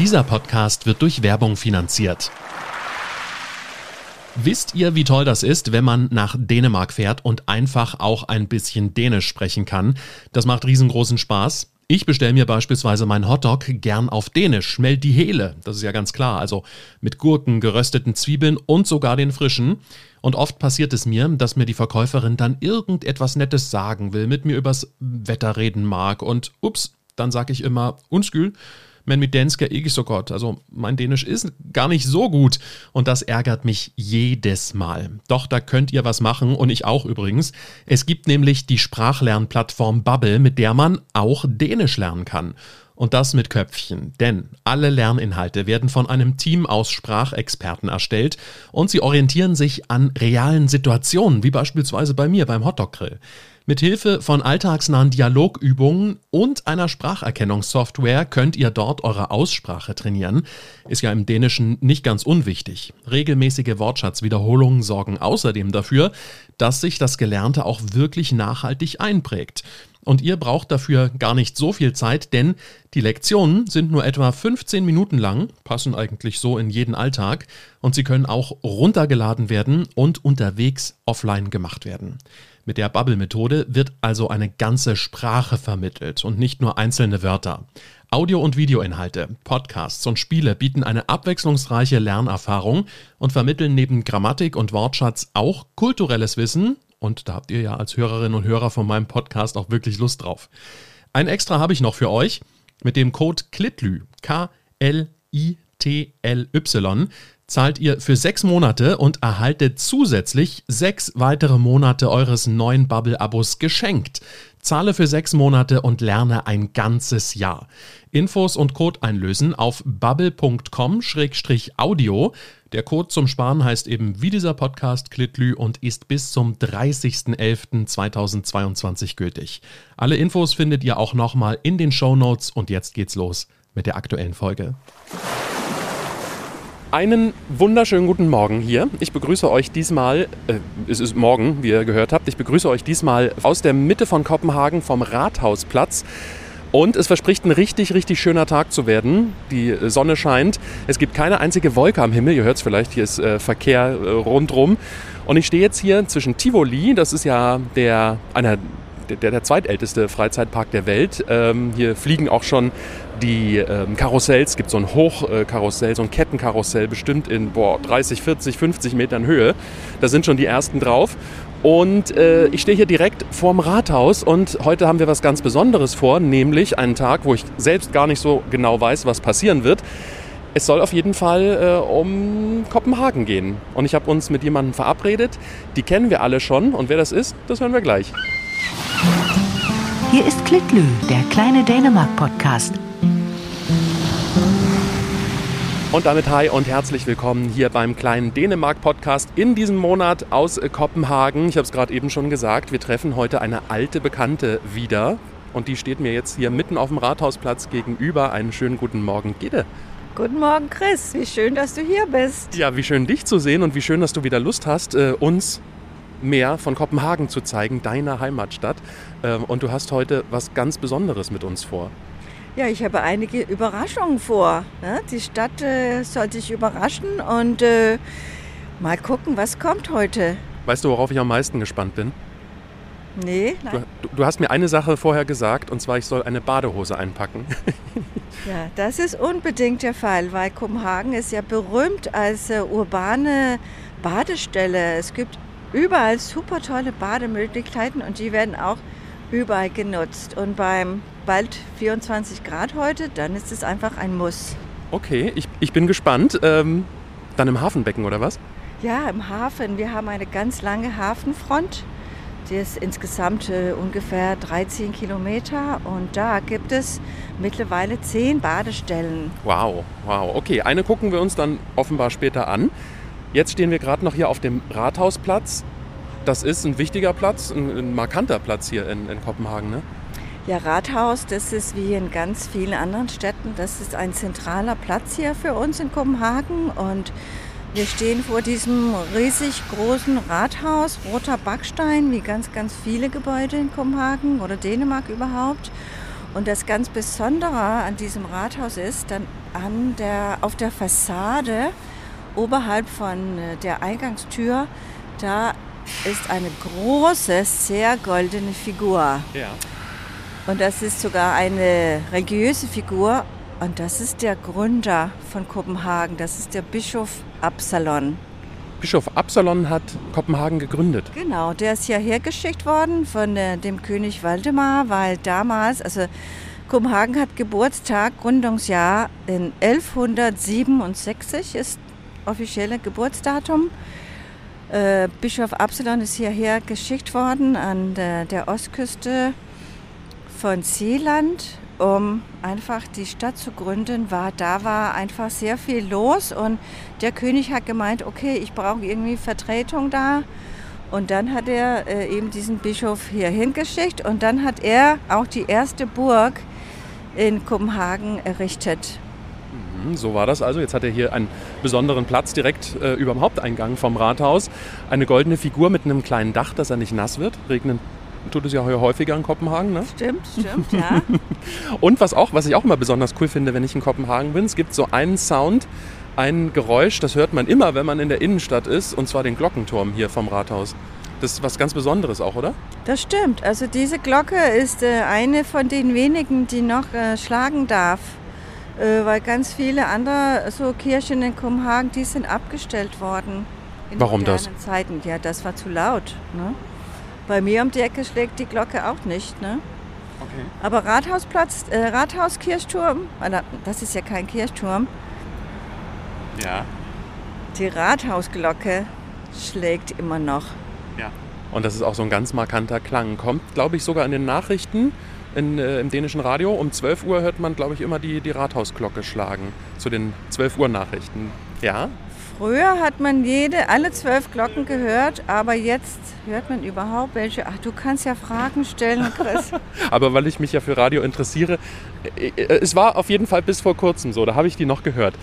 Dieser Podcast wird durch Werbung finanziert. Wisst ihr, wie toll das ist, wenn man nach Dänemark fährt und einfach auch ein bisschen Dänisch sprechen kann? Das macht riesengroßen Spaß. Ich bestelle mir beispielsweise meinen Hotdog gern auf Dänisch, meld die Hele, das ist ja ganz klar, also mit Gurken, gerösteten Zwiebeln und sogar den frischen. Und oft passiert es mir, dass mir die Verkäuferin dann irgendetwas Nettes sagen will, mit mir übers Wetter reden mag und ups, dann sage ich immer, unskül men mit dansk er ikke so godt. Also mein Dänisch ist gar nicht so gut und das ärgert mich jedes Mal. Doch da könnt ihr was machen und ich auch übrigens. Es gibt nämlich die Sprachlernplattform Bubble, mit der man auch Dänisch lernen kann. Und das mit Köpfchen, denn alle Lerninhalte werden von einem Team aus Sprachexperten erstellt und sie orientieren sich an realen Situationen, wie beispielsweise bei mir beim Hotdog-Grill. Mit Hilfe von alltagsnahen Dialogübungen und einer Spracherkennungssoftware könnt ihr dort eure Aussprache trainieren. Ist ja im Dänischen nicht ganz unwichtig. Regelmäßige Wortschatzwiederholungen sorgen außerdem dafür, dass sich das Gelernte auch wirklich nachhaltig einprägt. Und ihr braucht dafür gar nicht so viel Zeit, denn die Lektionen sind nur etwa 15 Minuten lang, passen eigentlich so in jeden Alltag und sie können auch runtergeladen werden und unterwegs offline gemacht werden. Mit der Bubble-Methode wird also eine ganze Sprache vermittelt und nicht nur einzelne Wörter. Audio- und Videoinhalte, Podcasts und Spiele bieten eine abwechslungsreiche Lernerfahrung und vermitteln neben Grammatik und Wortschatz auch kulturelles Wissen. Und da habt ihr ja als Hörerinnen und Hörer von meinem Podcast auch wirklich Lust drauf. Ein extra habe ich noch für euch. Mit dem Code KLITLY, K-L-I-T-L-Y, zahlt ihr für sechs Monate und erhaltet zusätzlich sechs weitere Monate eures neuen Bubble-Abos geschenkt. Zahle für sechs Monate und lerne ein ganzes Jahr. Infos und Code einlösen auf bubble.com-audio. Der Code zum Sparen heißt eben wie dieser Podcast Klitlü und ist bis zum 30.11.2022 gültig. Alle Infos findet ihr auch nochmal in den Show Notes und jetzt geht's los mit der aktuellen Folge. Einen wunderschönen guten Morgen hier. Ich begrüße euch diesmal, äh, es ist morgen, wie ihr gehört habt, ich begrüße euch diesmal aus der Mitte von Kopenhagen vom Rathausplatz. Und es verspricht ein richtig, richtig schöner Tag zu werden. Die Sonne scheint. Es gibt keine einzige Wolke am Himmel. Ihr hört es vielleicht, hier ist äh, Verkehr äh, rundrum. Und ich stehe jetzt hier zwischen Tivoli, das ist ja der, einer der, der zweitälteste Freizeitpark der Welt. Ähm, hier fliegen auch schon die ähm, Karussells. Gibt so ein Hochkarussell, so ein Kettenkarussell, bestimmt in boah, 30, 40, 50 Metern Höhe. Da sind schon die ersten drauf. Und äh, ich stehe hier direkt vorm Rathaus und heute haben wir was ganz Besonderes vor, nämlich einen Tag, wo ich selbst gar nicht so genau weiß, was passieren wird. Es soll auf jeden Fall äh, um Kopenhagen gehen. Und ich habe uns mit jemandem verabredet. Die kennen wir alle schon. Und wer das ist, das hören wir gleich. Hier ist Klitlü, der kleine Dänemark-Podcast. Und damit hi und herzlich willkommen hier beim kleinen Dänemark-Podcast in diesem Monat aus äh, Kopenhagen. Ich habe es gerade eben schon gesagt, wir treffen heute eine alte Bekannte wieder. Und die steht mir jetzt hier mitten auf dem Rathausplatz gegenüber. Einen schönen guten Morgen, Gide. Guten Morgen, Chris. Wie schön, dass du hier bist. Ja, wie schön dich zu sehen und wie schön, dass du wieder Lust hast, äh, uns mehr von Kopenhagen zu zeigen, deiner Heimatstadt. Ähm, und du hast heute was ganz Besonderes mit uns vor. Ja, ich habe einige Überraschungen vor. Ne? Die Stadt äh, soll sich überraschen und äh, mal gucken, was kommt heute. Weißt du, worauf ich am meisten gespannt bin? Nee. Du, du, hast mir eine Sache vorher gesagt, und zwar, ich soll eine Badehose einpacken. ja, das ist unbedingt der Fall, weil Kopenhagen ist ja berühmt als äh, urbane Badestelle. Es gibt überall super tolle Bademöglichkeiten und die werden auch überall genutzt. Und beim bald 24 Grad heute, dann ist es einfach ein Muss. Okay, ich, ich bin gespannt. Ähm, dann im Hafenbecken oder was? Ja, im Hafen. Wir haben eine ganz lange Hafenfront. Die ist insgesamt äh, ungefähr 13 Kilometer und da gibt es mittlerweile 10 Badestellen. Wow, wow. Okay, eine gucken wir uns dann offenbar später an. Jetzt stehen wir gerade noch hier auf dem Rathausplatz. Das ist ein wichtiger Platz, ein, ein markanter Platz hier in, in Kopenhagen, ne? Ja, Rathaus, das ist wie in ganz vielen anderen Städten, das ist ein zentraler Platz hier für uns in Kopenhagen und wir stehen vor diesem riesig großen Rathaus, roter Backstein, wie ganz, ganz viele Gebäude in Kopenhagen oder Dänemark überhaupt. Und das ganz Besondere an diesem Rathaus ist, dann an der, auf der Fassade oberhalb von äh, der Eingangstür, da ist eine große, sehr goldene Figur. Ja. Und das ist sogar eine religiöse Figur. Und das ist der Gründer von Kopenhagen. Das ist der Bischof Absalon. Bischof Absalon hat Kopenhagen gegründet. Genau, der ist hierher geschickt worden von äh, dem König Waldemar, weil damals, also Kopenhagen hat Geburtstag, Gründungsjahr in 1167 ist offizielle Geburtsdatum. Äh, Bischof Absalon ist hierher geschickt worden an der, der Ostküste von Seeland, um einfach die Stadt zu gründen. War, da war einfach sehr viel los und der König hat gemeint, okay, ich brauche irgendwie Vertretung da. Und dann hat er äh, eben diesen Bischof hier hingeschickt und dann hat er auch die erste Burg in Kopenhagen errichtet. Mhm, So war das also. Jetzt hat er hier einen besonderen Platz direkt äh, über dem Haupteingang vom Rathaus. Eine goldene Figur mit einem kleinen Dach, dass er nicht nass wird. Regnen tut es ja häufiger in Kopenhagen. Ne? Stimmt, stimmt, ja. Und was, auch, was ich auch immer besonders cool finde, wenn ich in Kopenhagen bin, es gibt so einen Sound, ein Geräusch, das hört man immer, wenn man in der Innenstadt ist, und zwar den Glockenturm hier vom Rathaus. Das ist was ganz Besonderes auch, oder? Das stimmt. Also diese Glocke ist äh, eine von den wenigen, die noch äh, schlagen darf. Äh, weil ganz viele andere so Kirchen in Kopenhagen, die sind abgestellt worden. In Warum das? Zeiten. Ja, das war zu laut. Ne? Bei mir um die Ecke schlägt die Glocke auch nicht. Ne? Okay. Aber Rathausplatz, äh, Rathauskirchturm, das ist ja kein Kirchturm, Ja. die Rathausglocke schlägt immer noch. Und das ist auch so ein ganz markanter Klang. Kommt, glaube ich, sogar in den Nachrichten in, äh, im dänischen Radio. Um 12 Uhr hört man, glaube ich, immer die, die Rathausglocke schlagen. Zu den 12 Uhr Nachrichten. Ja? Früher hat man jede, alle zwölf Glocken gehört, aber jetzt hört man überhaupt welche. Ach, du kannst ja Fragen stellen, Chris. Aber weil ich mich ja für Radio interessiere, äh, äh, es war auf jeden Fall bis vor kurzem so, da habe ich die noch gehört.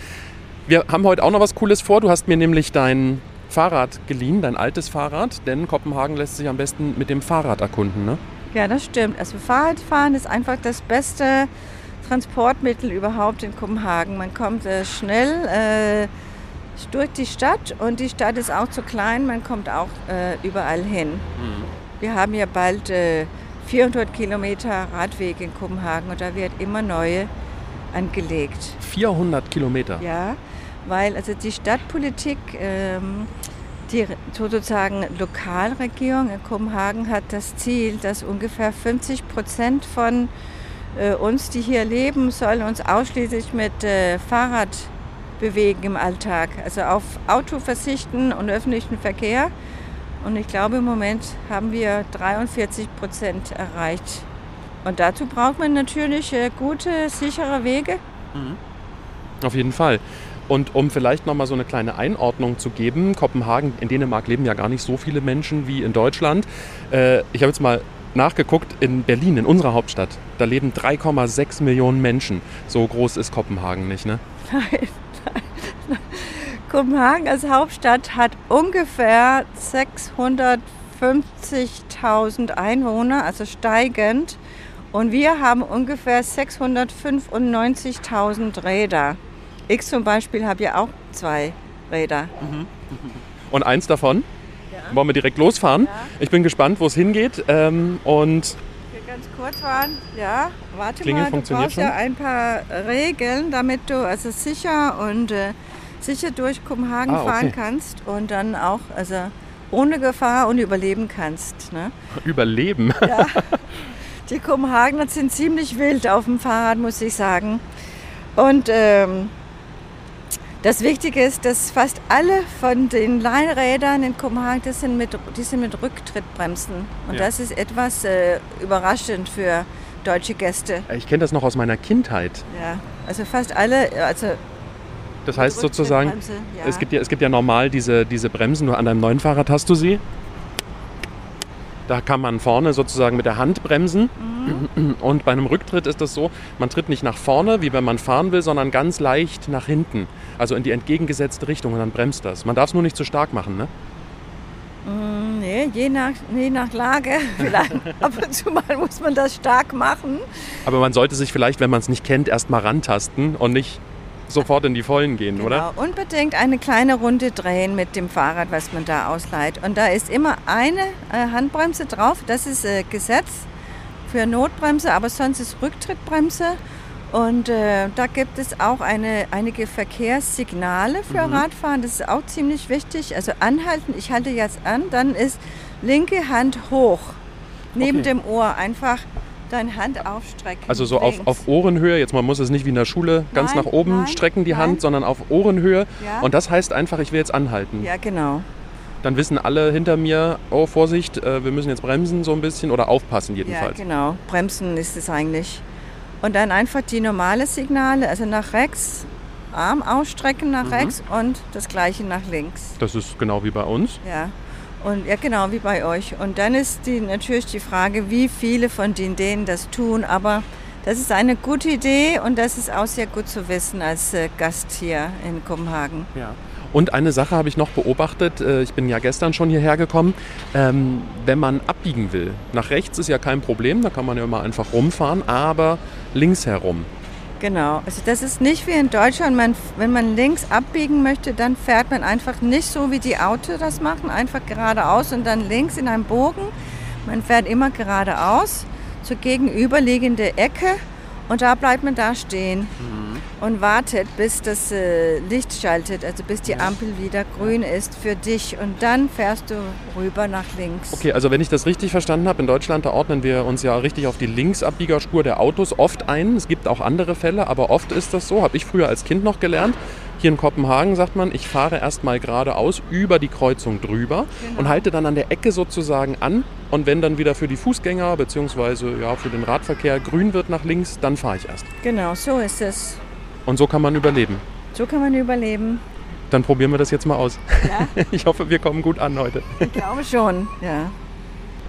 Wir haben heute auch noch was Cooles vor. Du hast mir nämlich dein Fahrrad geliehen, dein altes Fahrrad, denn Kopenhagen lässt sich am besten mit dem Fahrrad erkunden, ne? ja, das stimmt. Also Fahrradfahren ist einfach das beste Transportmittel überhaupt in Kopenhagen. Man kommt äh, schnell äh, durch die Stadt und die Stadt ist auch zu klein. Man kommt auch äh, überall hin. Wir haben ja bald äh, 400 Kilometer Radweg in Kopenhagen und da wird immer neue angelegt. 400 Kilometer. Ja, weil also die Stadtpolitik, ähm, die sozusagen Lokalregierung in Kopenhagen hat das Ziel, dass ungefähr 50 Prozent von äh, uns, die hier leben, sollen uns ausschließlich mit äh, Fahrrad bewegen im Alltag. Also auf Auto verzichten und öffentlichen Verkehr. Und ich glaube, im Moment haben wir 43 Prozent erreicht. Und dazu braucht man natürlich äh, gute, sichere Wege. Auf jeden Fall. Und um vielleicht nochmal so eine kleine Einordnung zu geben, Kopenhagen, in Dänemark leben ja gar nicht so viele Menschen wie in Deutschland. Äh, ich habe jetzt mal nachgeguckt, in Berlin, in unserer Hauptstadt, da leben 3,6 Millionen Menschen. So groß ist Kopenhagen nicht, ne? Nein. Kopenhagen als Hauptstadt hat ungefähr 650.000 Einwohner, also steigend. Und wir haben ungefähr 695.000 Räder. Ich zum Beispiel habe ja auch zwei Räder. Und eins davon, wollen wir direkt losfahren? Ich bin gespannt, wo es hingeht. Ähm, und ganz kurz fahren. Ja, warte Klingel mal, du brauchst schon? ja ein paar Regeln, damit du also sicher und äh, sicher durch Kopenhagen Ah, okay. fahren kannst und dann auch also ohne Gefahr und überleben kannst. Ne? überleben. Die Kopenhagener sind ziemlich wild auf dem Fahrrad, muss ich sagen. Und ähm, das Wichtige ist, dass fast alle von den Leihrädern in Kopenhagen, das sind mit, die sind mit Rücktrittbremsen. Und Ja. das ist etwas äh, überraschend für deutsche Gäste. Ich kenne das noch aus meiner Kindheit. Ja, also fast alle, also Das heißt sozusagen, ja. es, gibt ja, es gibt ja normal diese, diese Bremsen, nur an deinem neuen Fahrrad hast du sie. Da kann man vorne sozusagen mit der Hand bremsen. Mhm. Und bei einem Rücktritt ist das so, man tritt nicht nach vorne, wie wenn man fahren will, sondern ganz leicht nach hinten. Also in die entgegengesetzte Richtung und dann bremst das. Man darf es nur nicht zu stark machen, ne? Mm, Nee, Nee, je nach, je nach Lage. Vielleicht ab und zu mal muss man das stark machen. Aber man sollte sich vielleicht, wenn man es nicht kennt, erst mal rantasten und nicht sofort in die Vollen gehen, Genau. oder? Unbedingt eine kleine Runde drehen mit dem Fahrrad, was man da ausleiht. Und da ist immer eine äh, Handbremse drauf. Das ist äh, Gesetz für Notbremse, aber sonst ist Rücktrittbremse. Und äh, da gibt es auch eine, einige Verkehrssignale für Mhm. Radfahren. Das ist auch ziemlich wichtig. Also anhalten, ich halte jetzt an, dann ist linke Hand hoch. Neben Okay. dem Ohr einfach deine Hand aufstrecken. Also so auf, auf Ohrenhöhe, jetzt man muss es nicht wie in der Schule ganz Nein, nach oben nein, strecken, die nein. Hand, sondern auf Ohrenhöhe. Ja. Und das heißt einfach, ich will jetzt anhalten. Ja, genau. Dann wissen alle hinter mir, oh Vorsicht, äh, wir müssen jetzt bremsen so ein bisschen oder aufpassen Ja, jedenfalls. genau. Bremsen ist es eigentlich. Und dann einfach die normale Signale, also nach rechts, Arm ausstrecken nach Mhm. rechts und das gleiche nach links. Das ist genau wie bei uns. Ja. Und ja, genau wie bei euch. Und dann ist die, natürlich die Frage, wie viele von den denen das tun. Aber das ist eine gute Idee und das ist auch sehr gut zu wissen als äh, Gast hier in Kopenhagen. Ja. Und eine Sache habe ich noch beobachtet, äh, ich bin ja gestern schon hierher gekommen, ähm, wenn man abbiegen will, nach rechts ist ja kein Problem, da kann man ja immer einfach rumfahren, aber links herum. Genau, also das ist nicht wie in Deutschland, man, wenn man links abbiegen möchte, dann fährt man einfach nicht so, wie die Autos das machen, einfach geradeaus und dann links in einem Bogen. Man fährt immer geradeaus zur gegenüberliegende Ecke und da bleibt man da stehen und wartet, bis das äh, Licht schaltet, also bis die Ampel wieder grün ist für dich und dann fährst du rüber nach links. Okay, also wenn ich das richtig verstanden habe, in Deutschland, da ordnen wir uns ja richtig auf die Linksabbiegerspur der Autos oft ein. Es gibt auch andere Fälle, aber oft ist das so, habe ich früher als Kind noch gelernt. Hier in Kopenhagen sagt man, ich fahre erstmal geradeaus über die Kreuzung drüber Genau. und halte dann an der Ecke sozusagen an. Und wenn dann wieder für die Fußgänger bzw. Ja, für den Radverkehr grün wird nach links, dann fahre ich erst. Genau, so ist es. Und so kann man überleben. So kann man überleben. Dann probieren wir das jetzt mal aus. Ja, Ich hoffe, wir kommen gut an heute. ich glaube schon. Ja.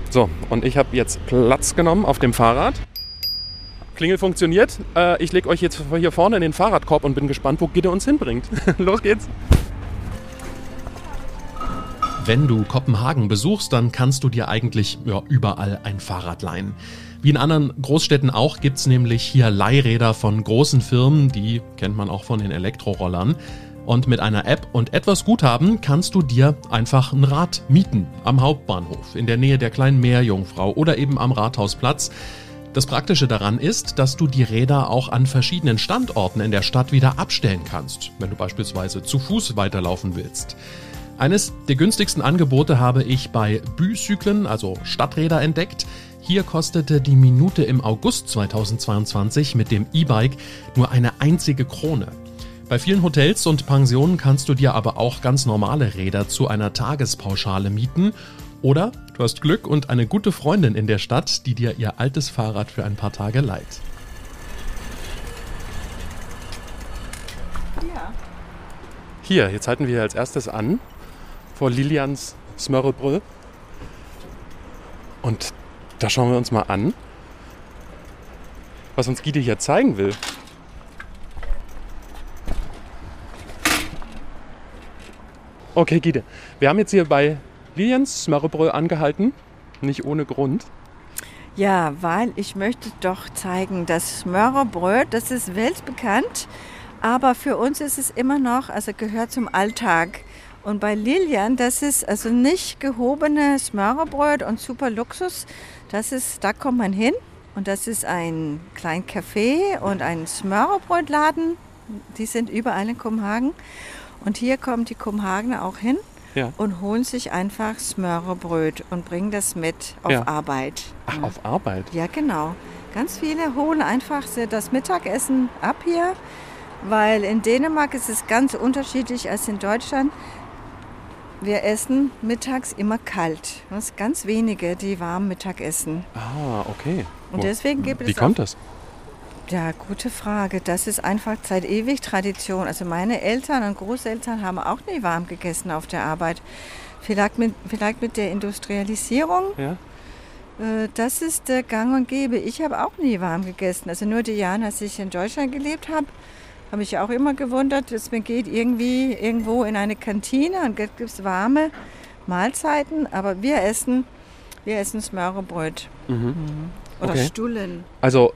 So, und ich habe jetzt Platz genommen auf dem Fahrrad. Klingel funktioniert. Äh, ich lege euch jetzt hier vorne in den Fahrradkorb und bin gespannt, wo Gitte uns hinbringt. Los geht's. Wenn du Kopenhagen besuchst, dann kannst du dir eigentlich ja, überall ein Fahrrad leihen. Wie in anderen Großstädten auch gibt's nämlich hier Leihräder von großen Firmen, die kennt man auch von den Elektrorollern. Und mit einer App und etwas Guthaben kannst du dir einfach ein Rad mieten am Hauptbahnhof, in der Nähe der kleinen Meerjungfrau oder eben am Rathausplatz. Das Praktische daran ist, dass du die Räder auch an verschiedenen Standorten in der Stadt wieder abstellen kannst, wenn du beispielsweise zu Fuß weiterlaufen willst. Eines der günstigsten Angebote habe ich bei Büzyklen, also Stadträder, entdeckt. Hier kostete die Minute im August 2022 mit dem E-Bike nur eine einzige Krone. Bei vielen Hotels und Pensionen kannst du dir aber auch ganz normale Räder zu einer Tagespauschale mieten. Oder du hast Glück und eine gute Freundin in der Stadt, die dir ihr altes Fahrrad für ein paar Tage leiht. ja. Hier, jetzt halten wir als erstes an vor Lilians Smörrebröt. Und da schauen wir uns mal an, was uns Gide hier zeigen will. Okay, Gide. Wir haben jetzt hier bei Lilians Smörrebröt angehalten. Nicht ohne Grund. Ja, weil ich möchte doch zeigen, das Smörrebröt, das ist weltbekannt, aber für uns ist es immer noch, also gehört zum Alltag. Und bei Lilian, das ist also nicht gehobene Smörrebröt und super Luxus, das ist, da kommt man hin und das ist ein kleiner Café und ein Smörrebrötladen, die sind überall in Kopenhagen. Und hier kommen die Kopenhagener auch hin Ja. und holen sich einfach Smörrebröt und bringen das mit auf Ja. Arbeit. Ach, auf Arbeit. Ja, genau. Ganz viele holen einfach das Mittagessen ab hier, weil in Dänemark ist es ganz unterschiedlich als in Deutschland. Wir essen mittags immer kalt. Es ist ganz wenige, die warm Mittag essen. Ah, okay. Und deswegen gibt Wie es kommt auch, das? Ja, gute Frage. Das ist einfach seit ewig Tradition. Also meine Eltern und Großeltern haben auch nie warm gegessen auf der Arbeit. Vielleicht mit, vielleicht mit der Industrialisierung Ja. Äh, Das ist der Gang und Gäbe. Ich habe auch nie warm gegessen. Also nur die Jahre, als ich in Deutschland gelebt habe, habe ich auch immer gewundert, dass man geht irgendwie irgendwo in eine Kantine und gibt es warme Mahlzeiten, aber wir essen, wir essen Smørrebrød. Mhm. Oder Okay. Stullen. Also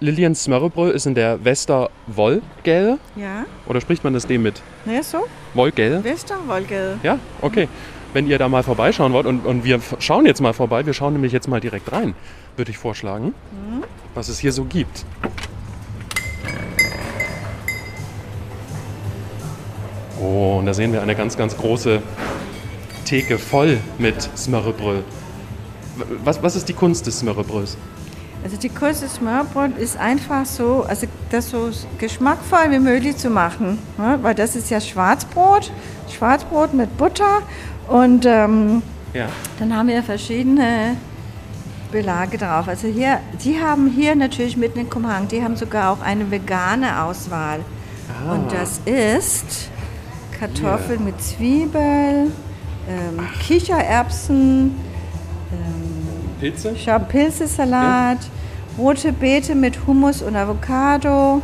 Liliens Smørrebrød ist in der Wester Wollgäde. Ja, Oder spricht man das dem mit? ne, so? Wollgäde? Westerwolke. Ja, okay. Wenn ihr da mal vorbeischauen wollt, und, und wir schauen jetzt mal vorbei, wir schauen nämlich jetzt mal direkt rein, würde ich vorschlagen, was es hier so gibt. Oh, und da sehen wir eine ganz, ganz große Theke voll mit Smørrebrød. W- Was, was ist die Kunst des Smørrebrøds? Also die Kunst des Smørbrot ist einfach so, also das so geschmackvoll wie möglich zu machen. Ne? Weil das ist ja Schwarzbrot, Schwarzbrot mit Butter und ähm, Ja. dann haben wir verschiedene Belage drauf. Also hier, die haben hier natürlich mitten in Kumhang, die haben sogar auch eine vegane Auswahl. Ah. Und das ist Kartoffeln mit Zwiebel, ähm, Kichererbsen, Pilze? ich habe Pilzesalat, rote Beete mit Hummus und Avocado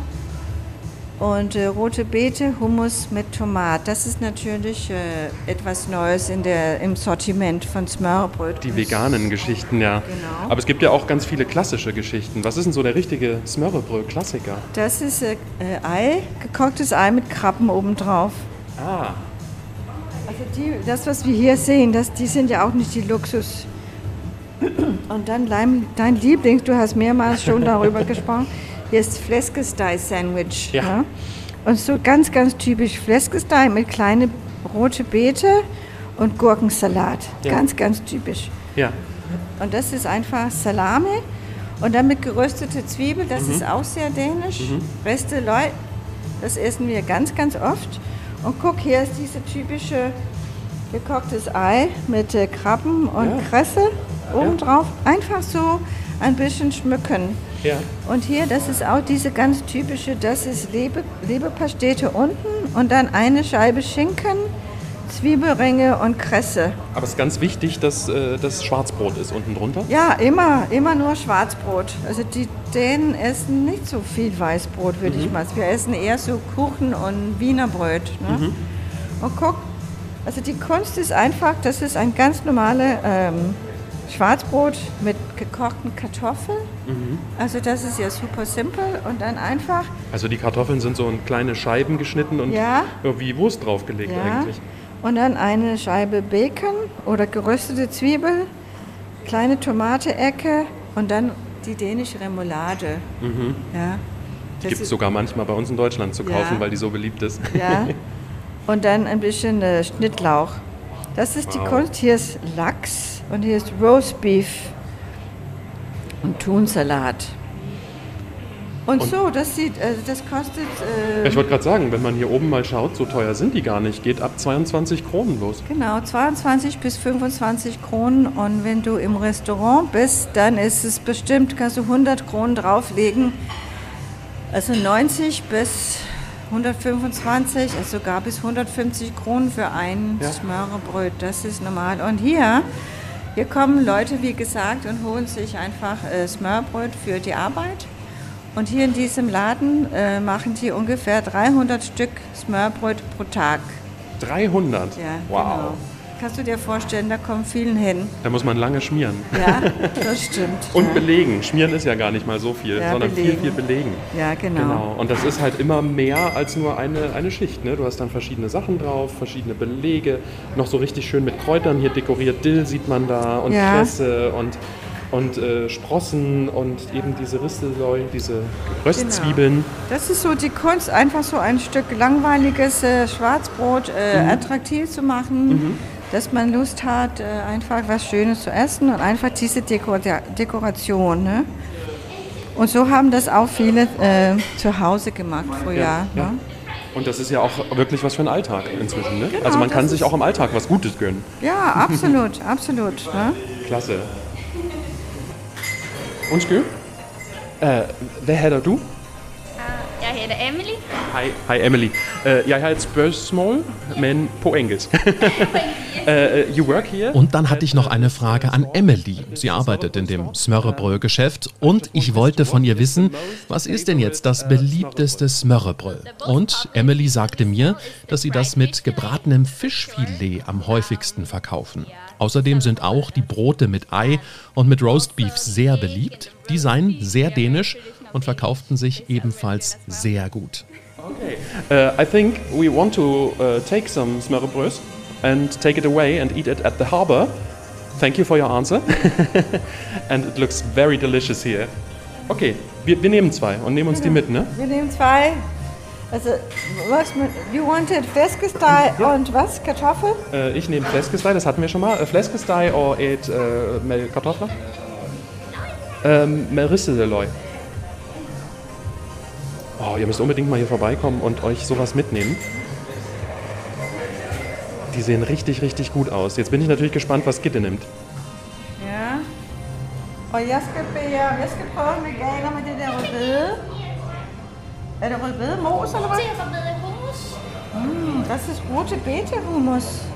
und äh, rote Beete, Hummus mit Tomat. Das ist natürlich äh, etwas Neues in der, im Sortiment von Smørrebröt. Die veganen Geschichten, ja. Genau. Aber es gibt ja auch ganz viele klassische Geschichten. Was ist denn so der richtige Smørrebrød-Klassiker? Das ist äh, äh, Ei, gekochtes Ei mit Krabben obendrauf. Ah, Also die, das, was wir hier sehen, das, die sind ja auch nicht die Luxus. Und dann dein, dein Liebling, du hast mehrmals schon darüber gesprochen, hier ist Fläskestei-Sandwich. Ja. ne? Und so ganz, ganz typisch Fläskestei mit kleine rote Beete und Gurkensalat. Ja. Ganz, ganz typisch. ja. Und das ist einfach Salami und dann mit geröstete Zwiebel, das ist auch sehr dänisch. Reste Leu, das essen wir ganz, ganz oft. Und guck, hier ist diese typische gekochtes Ei mit äh, Krabben und Ja. Kresse obendrauf. Einfach so ein bisschen schmücken. Ja. Und hier, das ist auch diese ganz typische, das ist Lebe, Leberpastete unten und dann eine Scheibe Schinken, Zwiebelringe und Kresse. Aber es ist ganz wichtig, dass äh, das Schwarzbrot ist unten drunter. Ja, immer, immer nur Schwarzbrot. Also die Dänen essen nicht so viel Weißbrot, würde ich mal sagen. Wir essen eher so Kuchen und Wienerbrot. Ne? Und guck, also die Kunst ist einfach, das ist ein ganz normales ähm, Schwarzbrot mit gekochten Kartoffeln. Also das ist ja super simpel und dann einfach, Also die Kartoffeln sind so in kleine Scheiben geschnitten und Ja. wie Wurst draufgelegt ja, eigentlich. Und dann eine Scheibe Bacon oder geröstete Zwiebel, kleine Tomate-Ecke und dann die dänische Remoulade. Ja. Das Gibt es sogar manchmal bei uns in Deutschland zu Ja. kaufen, weil die so beliebt ist. Ja. Und dann ein bisschen äh, Schnittlauch. Das ist die Wow. Kunst. Hier ist Lachs und hier ist Roast Beef und Thunsalat. Und, Und- so, das sieht, also das kostet. Äh, Ich wollte gerade sagen, wenn man hier oben mal schaut, so teuer sind die gar nicht. Geht ab 22 Kronen los. Genau, 22 bis 25 Kronen. Und wenn du im Restaurant bist, dann ist es bestimmt, kannst du 100 Kronen drauflegen. Also 90 bis 125, also sogar bis 150 Kronen für ein Ja. Smørrebröt. Das ist normal. Und hier, hier kommen Leute, wie gesagt, und holen sich einfach äh, Smørrebröt für die Arbeit. Und hier in diesem Laden äh, machen die ungefähr 300 Stück Smørrebröt pro Tag. 300? Ja, wow. genau. Kannst du dir vorstellen, da kommen vielen hin. Da muss man lange schmieren. Ja, das stimmt. Und ja. belegen. Schmieren ist ja gar nicht mal so viel, Ja, sondern belegen. viel, viel belegen. Ja, genau. Genau. Und das ist halt immer mehr als nur eine, eine Schicht. Ne? Du hast dann verschiedene Sachen drauf, verschiedene Belege, noch so richtig schön mit Kräutern hier dekoriert. Dill sieht man da und Ja. Kresse und, und äh, Sprossen und eben diese Ristelsäu, diese Röstzwiebeln. Das ist so die Kunst, einfach so ein Stück langweiliges äh, Schwarzbrot äh, Mhm. attraktiv zu machen, dass man Lust hat, äh, einfach was Schönes zu essen und einfach diese Deko Dekoration. Ne? Und so haben das auch viele äh, zu Hause gemacht früher. Ja, ja. Ne? Und das ist ja auch wirklich was für einen Alltag inzwischen. Ne? Genau, also man kann sich auch im Alltag was Gutes gönnen. ja, absolut, absolut. Ne? Klasse. Undskyld. Uh, hvad hedder du? Jeg hedder Emily. Hej, hej Emily. Uh, jeg har et spørgsmål, men på engelsk. uh, Uh, you work here? Und dann hatte ich noch eine Frage an Emily. Sie arbeitet in dem Smørrebrød-Geschäft und ich wollte von ihr wissen, was ist denn jetzt das beliebteste Smørrebrød? Und Emily sagte mir, dass sie das mit gebratenem Fischfilet am häufigsten verkaufen. Außerdem sind auch die Brote mit Ei und mit Roastbeef sehr beliebt. Die seien sehr dänisch und verkauften sich ebenfalls sehr gut. Okay. Uh, I think we want to uh, take some smørrebrød and take it away and eat it at the harbor. Thank you for your answer. and it looks very delicious here. Okay, wir, wir nehmen zwei und nehmen uns die mit, ne? Wir nehmen zwei. Also, was mit, you wanted Fläskestei und was? Kartoffel? Äh, ich nehme Fläskestei, das hatten wir schon mal. Äh, Fläskestei oder et äh, med kartofler? Ähm, med rissedeløg. Oh, ihr müsst unbedingt mal hier vorbeikommen und euch sowas mitnehmen. Die sehen richtig, richtig gut aus. Jetzt bin ich natürlich gespannt, was Gitte nimmt. Ja. Og jeg skal, bære, jeg skal prøve en veganer med det der rødbede. Er det rødbedemos eller hvad? At forbedre hummus. Mm, das ist rote Beete hummus.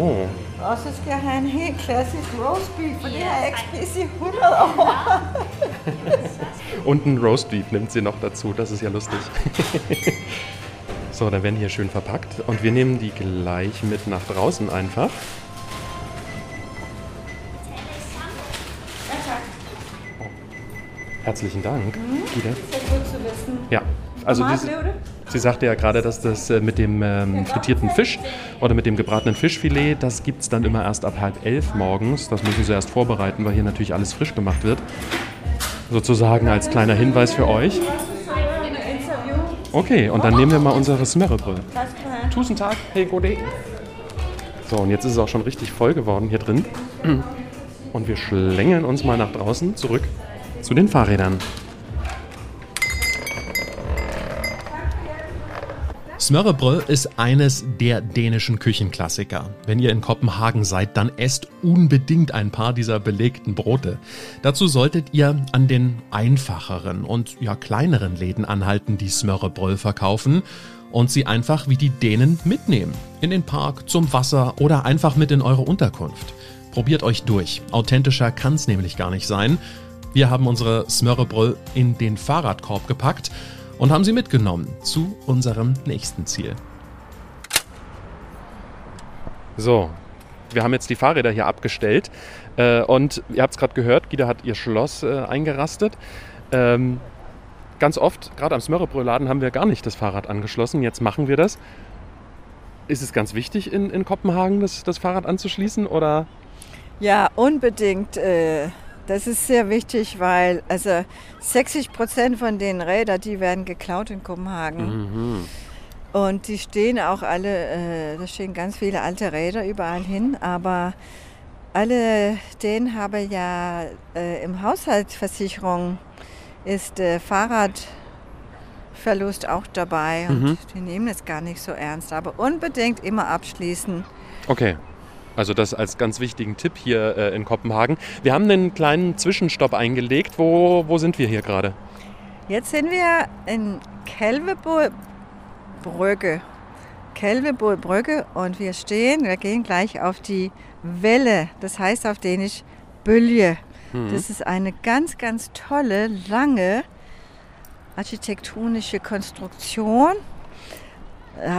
Oh, Og så skal jeg have en helt klassisk roast beef, for det har jeg ikke spist i 100 år. und ein Roastbeef nimmt sie noch dazu. Das ist ja lustig. so, dann werden hier schön verpackt. Und wir nehmen die gleich mit nach draußen einfach. Herzlichen Dank. Gita. Sehr gut zu wissen. Ja, also Normal dies, blöde? sie sagte ja gerade, dass das äh, mit dem ähm, frittierten Fisch oder mit dem gebratenen Fischfilet, das gibt es dann immer erst ab halb elf morgens. Das müssen sie erst vorbereiten, weil hier natürlich alles frisch gemacht wird. Sozusagen als kleiner Hinweis für euch. Okay, und dann nehmen wir mal unsere Smørrebrød. Tusen Tag, hey Gode. So, und jetzt ist es auch schon richtig voll geworden hier drin. Und wir schlängeln uns mal nach draußen zurück zu den Fahrrädern. Smørrebrød ist eines der dänischen Küchenklassiker. Wenn ihr in Kopenhagen seid, dann esst unbedingt ein paar dieser belegten Brote. Dazu solltet ihr an den einfacheren und ja kleineren Läden anhalten, die Smørrebrød verkaufen und sie einfach wie die Dänen mitnehmen. In den Park, zum Wasser oder einfach mit in eure Unterkunft. Probiert euch durch. Authentischer kann's nämlich gar nicht sein. Wir haben unsere Smørrebrød in den Fahrradkorb gepackt und haben sie mitgenommen zu unserem nächsten Ziel. So, wir haben jetzt die Fahrräder hier abgestellt äh, und ihr habt es gerade gehört, Gida hat ihr Schloss äh, eingerastet. Ähm, ganz oft, gerade am Smørrebrødladen, haben wir gar nicht das Fahrrad angeschlossen. Jetzt machen wir das. Ist es ganz wichtig, in, in Kopenhagen das, das Fahrrad anzuschließen oder? Ja, unbedingt. Äh, das ist sehr wichtig, weil also 60 Prozent von den Rädern, die werden geklaut in Kopenhagen. Und die stehen auch alle, äh, da stehen ganz viele alte Räder überall hin, aber alle denen haben ja äh, im Haushaltsversicherung ist äh, Fahrradverlust auch dabei und die nehmen es gar nicht so ernst. Aber unbedingt immer abschließen. Okay. Also das als ganz wichtigen Tipp hier äh, in Kopenhagen. Wir haben einen kleinen Zwischenstopp eingelegt. Wo, wo sind wir hier gerade? Jetzt sind wir in Kelvebrücke. Kelvebrücke und wir stehen, wir gehen gleich auf die Welle, das heißt auf Dänisch Bölje. Das ist eine ganz, ganz tolle, lange architektonische Konstruktion.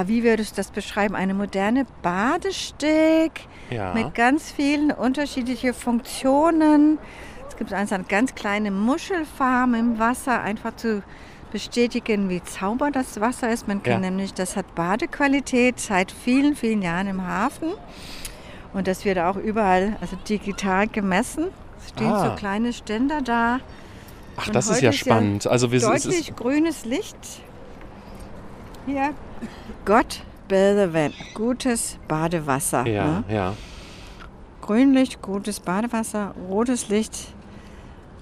Wie würdest du das beschreiben? Eine moderne Badesteg Ja. mit ganz vielen unterschiedlichen Funktionen. Es gibt also eine ganz kleine Muschelfarm im Wasser, einfach zu bestätigen, wie Zauber das Wasser ist. Man kann Ja. nämlich, das hat Badequalität seit vielen, vielen Jahren im Hafen. Und das wird auch überall also digital gemessen. Es stehen Ah. so kleine Ständer da. Ach, Und das ist ja ist ja spannend. also wir, es Deutlich ist, grünes Licht. Hier. Gott Badewand. Gutes Badewasser. ja, ne? ja. Grünlicht, gutes Badewasser. Rotes Licht,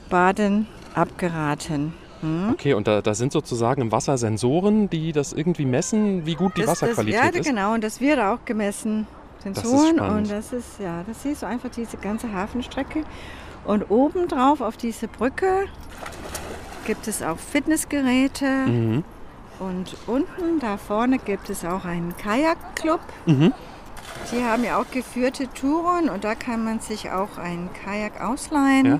Baden abgeraten. Hm? Okay, und da, da sind sozusagen im Wasser Sensoren, die das irgendwie messen, wie gut die Das- Wasserqualität das, ja, ist. genau. Und das wird auch gemessen. Sensoren. spannend. und das ist, ja, das siehst du einfach diese ganze Hafenstrecke. Und obendrauf auf diese Brücke gibt es auch Fitnessgeräte. Mhm. Und unten da vorne gibt es auch einen Kajakclub. Mhm. Die haben ja auch geführte Touren und da kann man sich auch ein Kajak ausleihen. Ja.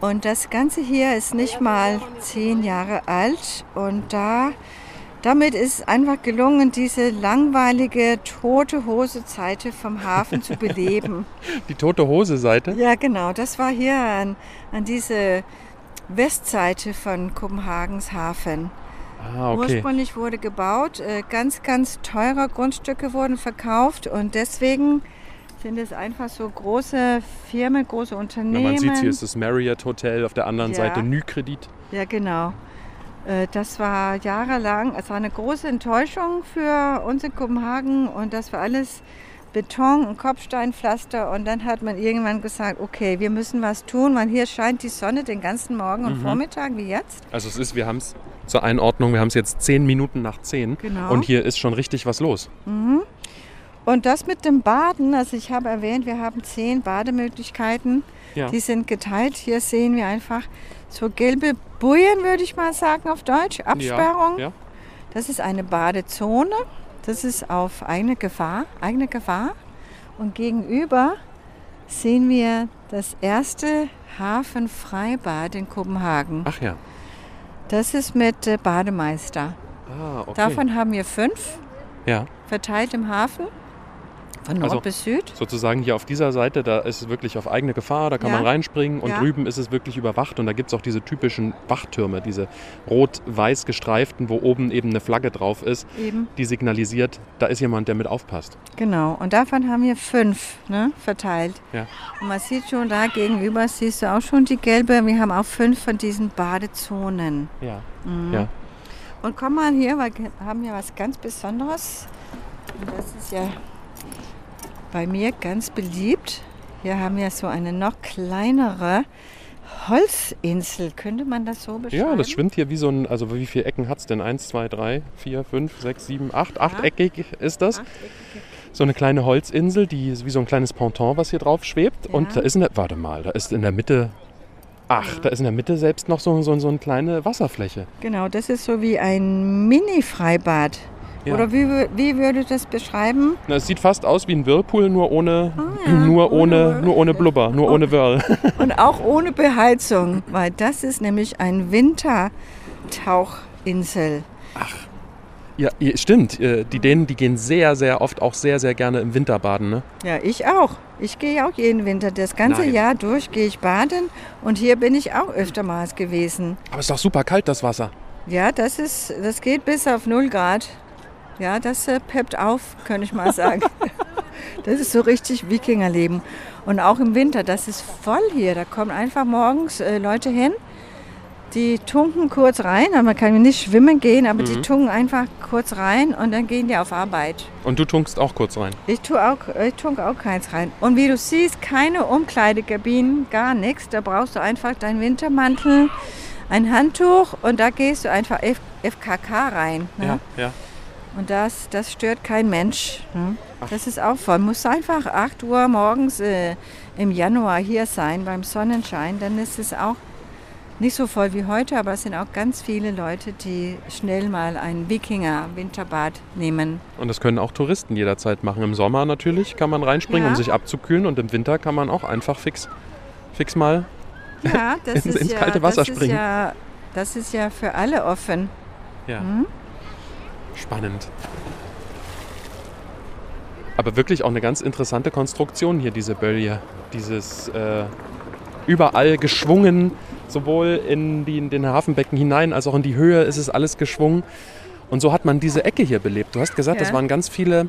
Und das Ganze hier ist nicht mal zehn Jahre alt und da damit ist einfach gelungen, diese langweilige tote Hose-Zeit vom Hafen zu beleben. Die tote Hose-Seite? Ja, genau. Das war hier an, an diese Westseite von Kopenhagens Hafen. Ah, okay. Ursprünglich wurde gebaut, äh, ganz, ganz teure Grundstücke wurden verkauft und deswegen sind es einfach so große Firmen, große Ja, Unternehmen. man sieht hier ist das Marriott Hotel, auf der anderen Ja. Seite Nykredit. Ja, genau. Äh, Das war jahrelang, es war eine große Enttäuschung für uns in Kopenhagen und das war alles Beton und Kopfsteinpflaster und dann hat man irgendwann gesagt, okay, wir müssen was tun, weil hier scheint die Sonne den ganzen Morgen und Mhm. Vormittag wie jetzt. Also es ist, wir haben es zur Einordnung, wir haben es jetzt zehn Minuten nach zehn Genau. und hier ist schon richtig was los. Und das mit dem Baden, also ich habe erwähnt, wir haben zehn Bademöglichkeiten, Ja. die sind geteilt. Hier sehen wir einfach so gelbe Bujen, würde ich mal sagen auf Deutsch, Absperrung. Ja, ja. Das ist eine Badezone. Das ist auf eigene Gefahr, eigene Gefahr. Und gegenüber sehen wir das erste Hafenfreibad in Kopenhagen. Ach ja. Das ist mit äh, Bademeister. Ah, okay. Davon haben wir fünf ja. verteilt im Hafen. Von Nord Also- bis Süd. Sozusagen hier auf dieser Seite, da ist es wirklich auf eigene Gefahr, da kann Ja. man reinspringen und Ja. drüben ist es wirklich überwacht und da gibt es auch diese typischen Wachtürme, diese rot-weiß gestreiften, wo oben eben eine Flagge drauf ist, Eben. die signalisiert, da ist jemand, der mit aufpasst. Genau. Und davon haben wir fünf ne, verteilt. Ja. Und man sieht schon da gegenüber, siehst du auch schon die gelbe. Wir haben auch fünf von diesen Badezonen. Ja. Mhm. Ja. Und komm mal hier, wir haben hier was ganz Besonderes. Das ist ja bei mir ganz beliebt. Hier haben wir so eine noch kleinere Holzinsel. Könnte man das so beschreiben? Ja, das schwimmt hier wie so ein, also wie viele Ecken hat es denn? Eins, zwei, drei, vier, fünf, sechs, sieben, acht. Achteckig ist das. So eine kleine Holzinsel, die ist wie so ein kleines Ponton, was hier drauf schwebt. Ja. Und da ist in der, warte mal, da ist in der Mitte, ach, da ist in der Mitte selbst noch so, so, so eine kleine Wasserfläche. Genau, das ist so wie ein Mini-Freibad. Ja. Oder wie, wie würde das beschreiben? Na, es sieht fast aus wie ein Whirlpool, nur ohne, ja, nur ohne nur ohne Blubber, nur ohne Whirl. Und auch ohne Beheizung, weil das ist nämlich ein Wintertauchinsel. Ja, ja, stimmt. äh, Die Dänen, die gehen sehr, sehr oft auch sehr, sehr gerne im Winter baden, ne? Ja, ich auch. Ich gehe auch jeden Winter. Das ganze Nein. Jahr durch gehe ich baden und hier bin ich auch öftermals gewesen. Aber es ist doch super kalt, das Wasser. Ja, das, ist, das geht bis auf 0 Grad. Ja, das äh, peppt auf, könnte ich mal sagen. das ist so richtig Wikingerleben. Und auch im Winter, das ist voll hier. Da kommen einfach morgens äh, Leute hin, die tunken kurz rein. Aber man kann nicht schwimmen gehen, aber die tunken einfach kurz rein und dann gehen die auf Arbeit. Und du tunkst auch kurz rein. Ich tue auch, ich tunke auch keins rein. Und wie du siehst, keine Umkleidekabinen, gar nichts. Da brauchst du einfach deinen Wintermantel, ein Handtuch und da gehst du einfach F FKK rein. Ne? Ja, ja. Und das, das stört kein Mensch. Ne? Das ist auch voll. Muss einfach 8 Uhr morgens äh, im Januar hier sein beim Sonnenschein. Dann ist es auch nicht so voll wie heute, aber es sind auch ganz viele Leute, die schnell mal ein Wikinger-Winterbad nehmen. Und das können auch Touristen jederzeit machen. Im Sommer natürlich kann man reinspringen, Ja. um sich abzukühlen. Und im Winter kann man auch einfach fix, fix mal. Ja, Ins- ins ja, kalte Wasser das springen. Ist ja, das ist ja für alle offen. Ja. Mhm. Spannend. Aber wirklich auch eine ganz interessante Konstruktion hier, diese Bölje. Dieses äh, überall geschwungen, sowohl in, die, in den Hafenbecken hinein als auch in die Höhe ist es alles geschwungen. Und so hat man diese Ecke hier belebt. Du hast gesagt, das Ja. waren ganz viele,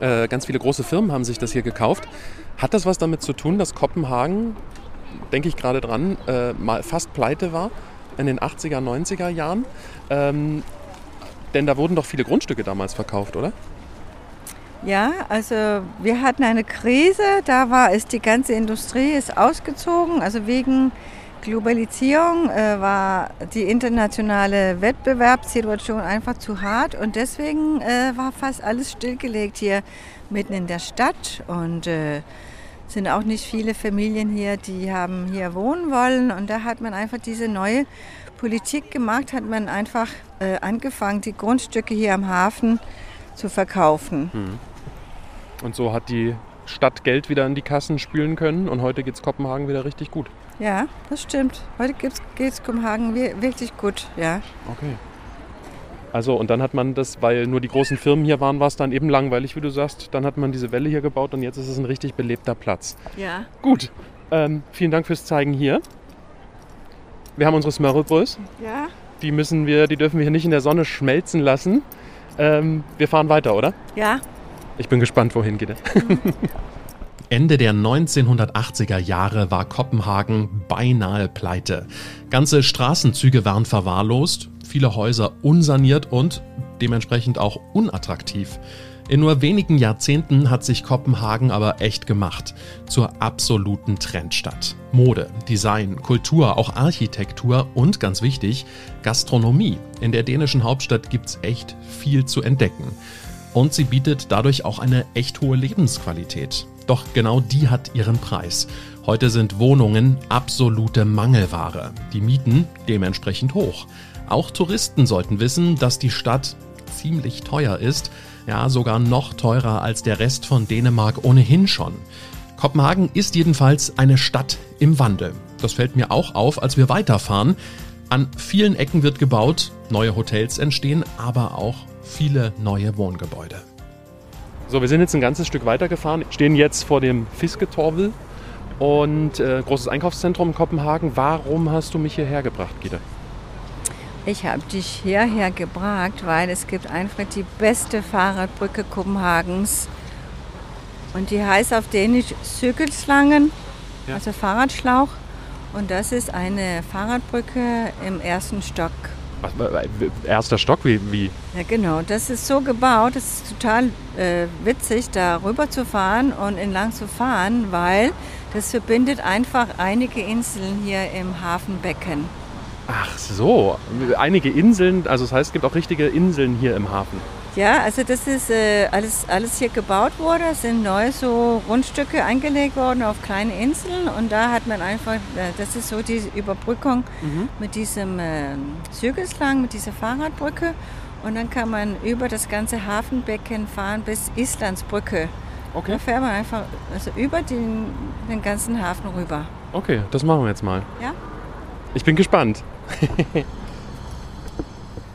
äh, ganz viele große Firmen haben sich das hier gekauft. Hat das was damit zu tun, dass Kopenhagen, denke ich gerade dran, äh, mal fast pleite war in den 80er, 90er Jahren? Ähm, denn da wurden doch viele Grundstücke damals verkauft, oder? Ja, also wir hatten eine Krise, da war es, die ganze Industrie ist ausgezogen, also wegen Globalisierung äh, war die internationale Wettbewerbssituation einfach zu hart. Und deswegen äh, war fast alles stillgelegt hier mitten in der Stadt. Und äh, sind auch nicht viele Familien hier, die haben hier wohnen wollen. Und da hat man einfach diese neue Politik gemacht, hat man einfach äh, angefangen, die Grundstücke hier am Hafen zu verkaufen. Und so hat die Stadt Geld wieder in die Kassen spülen können und heute geht es Kopenhagen wieder richtig gut. Ja, das stimmt. Heute geht es Kopenhagen wir- wirklich gut, ja. Okay. Also und dann hat man das, weil nur die großen Firmen hier waren, war es dann eben langweilig, wie du sagst. Dann hat man diese Welle hier gebaut und jetzt ist es ein richtig belebter Platz. Ja. Gut, ähm, vielen Dank fürs Zeigen hier. Wir haben unsere Smørrebrös. Ja. Die müssen wir, die dürfen wir hier nicht in der Sonne schmelzen lassen. Ähm, wir fahren weiter, oder? Ja. Ich bin gespannt, wohin geht es. Ende der 1980er Jahre war Kopenhagen beinahe pleite. Ganze Straßenzüge waren verwahrlost, viele Häuser unsaniert und dementsprechend auch unattraktiv. In nur wenigen Jahrzehnten hat sich Kopenhagen aber echt gemacht zur absoluten Trendstadt. Mode, Design, Kultur, auch Architektur und ganz wichtig, Gastronomie. In der dänischen Hauptstadt gibt's echt viel zu entdecken. Und sie bietet dadurch auch eine echt hohe Lebensqualität. Doch genau die hat ihren Preis. Heute sind Wohnungen absolute Mangelware. Die Mieten dementsprechend hoch. Auch Touristen sollten wissen, dass die Stadt ziemlich teuer ist. Ja, sogar noch teurer als der Rest von Dänemark ohnehin schon. Kopenhagen ist jedenfalls eine Stadt im Wandel. Das fällt mir auch auf, als wir weiterfahren. An vielen Ecken wird gebaut, neue Hotels entstehen, aber auch viele neue Wohngebäude. So, wir sind jetzt ein ganzes Stück weitergefahren, stehen jetzt vor dem Fisketorvel und äh, großes Einkaufszentrum in Kopenhagen. Warum hast du mich hierher gebracht, Gita? Ich habe dich hierher gebracht, weil es gibt einfach die beste Fahrradbrücke Kopenhagens. Und die heißt auf Dänisch Cykelslangen, Ja. also Fahrradschlauch. Und das ist eine Fahrradbrücke im ersten Stock. Was, erster Stock, wie, wie? Ja, genau. Das ist so gebaut, das ist total äh, witzig, da rüber zu fahren und entlang zu fahren, weil das verbindet einfach einige Inseln hier im Hafenbecken. Ach so, einige Inseln, also das heißt, es gibt auch richtige Inseln hier im Hafen. Ja, also das ist äh, alles, alles hier gebaut wurde, Es sind neue so Rundstücke eingelegt worden auf kleine Inseln und da hat man einfach, das ist so die Überbrückung mit diesem äh, Zügelslang, mit dieser Fahrradbrücke und dann kann man über das ganze Hafenbecken fahren bis Islandsbrücke. Okay. Da fährt man einfach also über den, den ganzen Hafen rüber. Okay, das machen wir jetzt mal. Ja? Ich bin gespannt.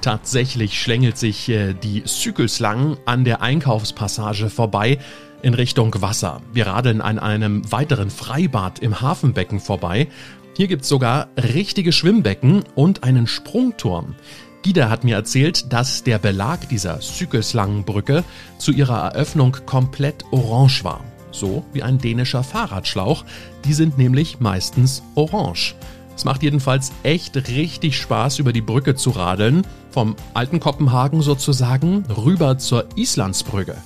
Tatsächlich schlängelt sich äh, die Cykelslang an der Einkaufspassage vorbei in Richtung Wasser. Wir radeln an einem weiteren Freibad im Hafenbecken vorbei. Hier gibt's sogar richtige Schwimmbecken und einen Sprungturm. Gida hat mir erzählt, dass der Belag dieser Cykelslangenbrücke zu ihrer Eröffnung komplett orange war. So wie ein dänischer Fahrradschlauch. Die sind nämlich meistens orange. Es macht jedenfalls echt richtig Spaß, über die Brücke zu radeln. Vom alten Kopenhagen sozusagen rüber zur Islandsbrücke.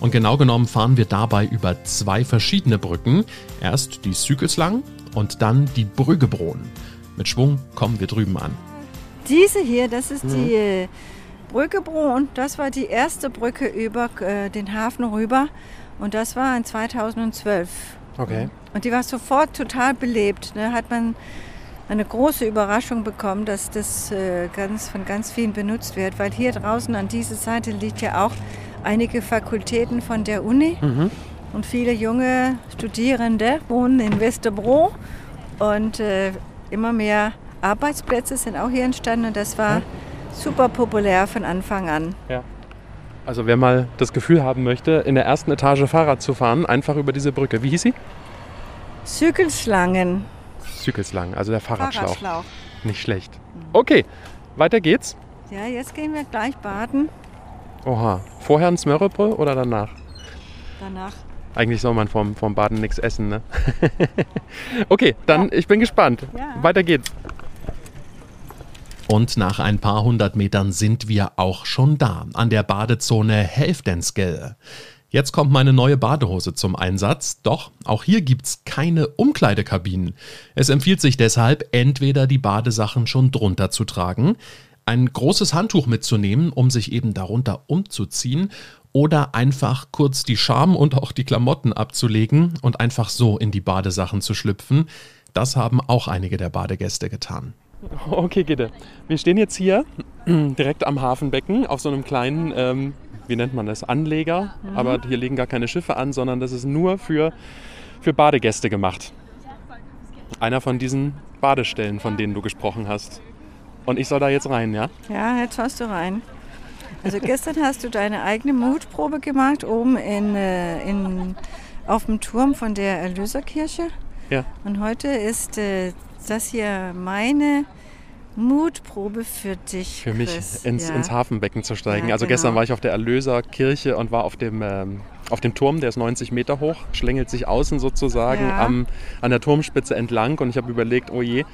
Und genau genommen fahren wir dabei über zwei verschiedene Brücken. Erst die Cykelslang und dann die Brüggebron. Mit Schwung kommen wir drüben an. Diese hier, das ist die äh, Brückebro und das war die erste Brücke über äh, den Hafen rüber und das war in 2012. Okay. Und die war sofort total belebt. Ne? Hat man eine große Überraschung bekommen, dass das äh, ganz, von ganz vielen benutzt wird, weil hier draußen an dieser Seite liegt ja auch einige Fakultäten von der Uni und viele junge Studierende wohnen in Westerbro und äh, immer mehr Arbeitsplätze sind auch hier entstanden und das war super populär von Anfang an. Ja. Also wer mal das Gefühl haben möchte, in der ersten Etage Fahrrad zu fahren, einfach über diese Brücke. Wie hieß sie? Zykelslangen, Zykelslang, also der Fahrradschlauch. Fahrradschlauch. Nicht schlecht. Okay, weiter geht's. Ja, jetzt gehen wir gleich baden. Oha. Vorher ein Smørrebrød oder danach? Danach. Eigentlich soll man vorm, vorm Baden nichts essen, ne? okay, dann ich bin gespannt. Ja. Weiter geht's. Und nach ein paar hundert Metern sind wir auch schon da, an der Badezone Helfdenskelle. Jetzt kommt meine neue Badehose zum Einsatz, doch auch hier gibt's keine Umkleidekabinen. Es empfiehlt sich deshalb, entweder die Badesachen schon drunter zu tragen, ein großes Handtuch mitzunehmen, um sich eben darunter umzuziehen, oder einfach kurz die Scham und auch die Klamotten abzulegen und einfach so in die Badesachen zu schlüpfen. Das haben auch einige der Badegäste getan. Okay, Gitte. Wir stehen jetzt hier direkt am Hafenbecken auf so einem kleinen ähm, wie nennt man das, Anleger. Aber hier legen gar keine Schiffe an, sondern das ist nur für, für Badegäste gemacht. Einer von diesen Badestellen, von denen du gesprochen hast. Und ich soll da jetzt rein, ja? Ja, jetzt hast du rein. Also gestern hast du deine eigene Mutprobe gemacht, oben in, äh, in, auf dem Turm von der Erlöserkirche. Ja. Und heute ist äh, das hier meine Mutprobe für dich. Für mich Chris. ins, ja. ins Hafenbecken zu steigen. Ja, also genau. gestern war ich auf der Erlöserkirche und war auf dem, ähm, auf dem Turm, der ist 90 Meter hoch, schlängelt sich außen sozusagen Ja. am, an der Turmspitze entlang und ich habe überlegt, oh je,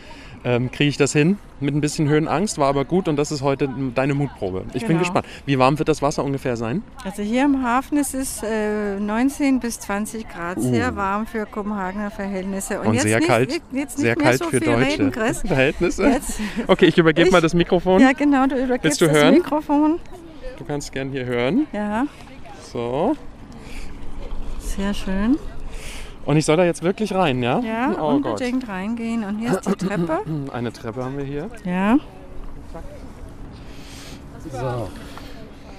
ähm, kriege ich das hin mit ein bisschen Höhenangst, war aber gut und das ist heute deine Mutprobe. Ich bin Genau. gespannt. Wie warm wird das Wasser ungefähr sein? Also hier im Hafen ist es äh, 19 bis 20 Grad, sehr warm für Kopenhagener Verhältnisse. Uh. Und jetzt sehr nicht, kalt. Jetzt nicht Sehr kalt so für deutsche reden. Verhältnisse. Jetzt, Okay, ich übergebe mal das Mikrofon. ja, genau, du übergibst Willst du das hören? Mikrofon. Du kannst gern hier hören. Ja, So. sehr schön. Und ich soll da jetzt wirklich rein, ja? Ja, oh Gott. unbedingt reingehen. Und hier ist die Treppe. Eine Treppe haben wir hier. Ja.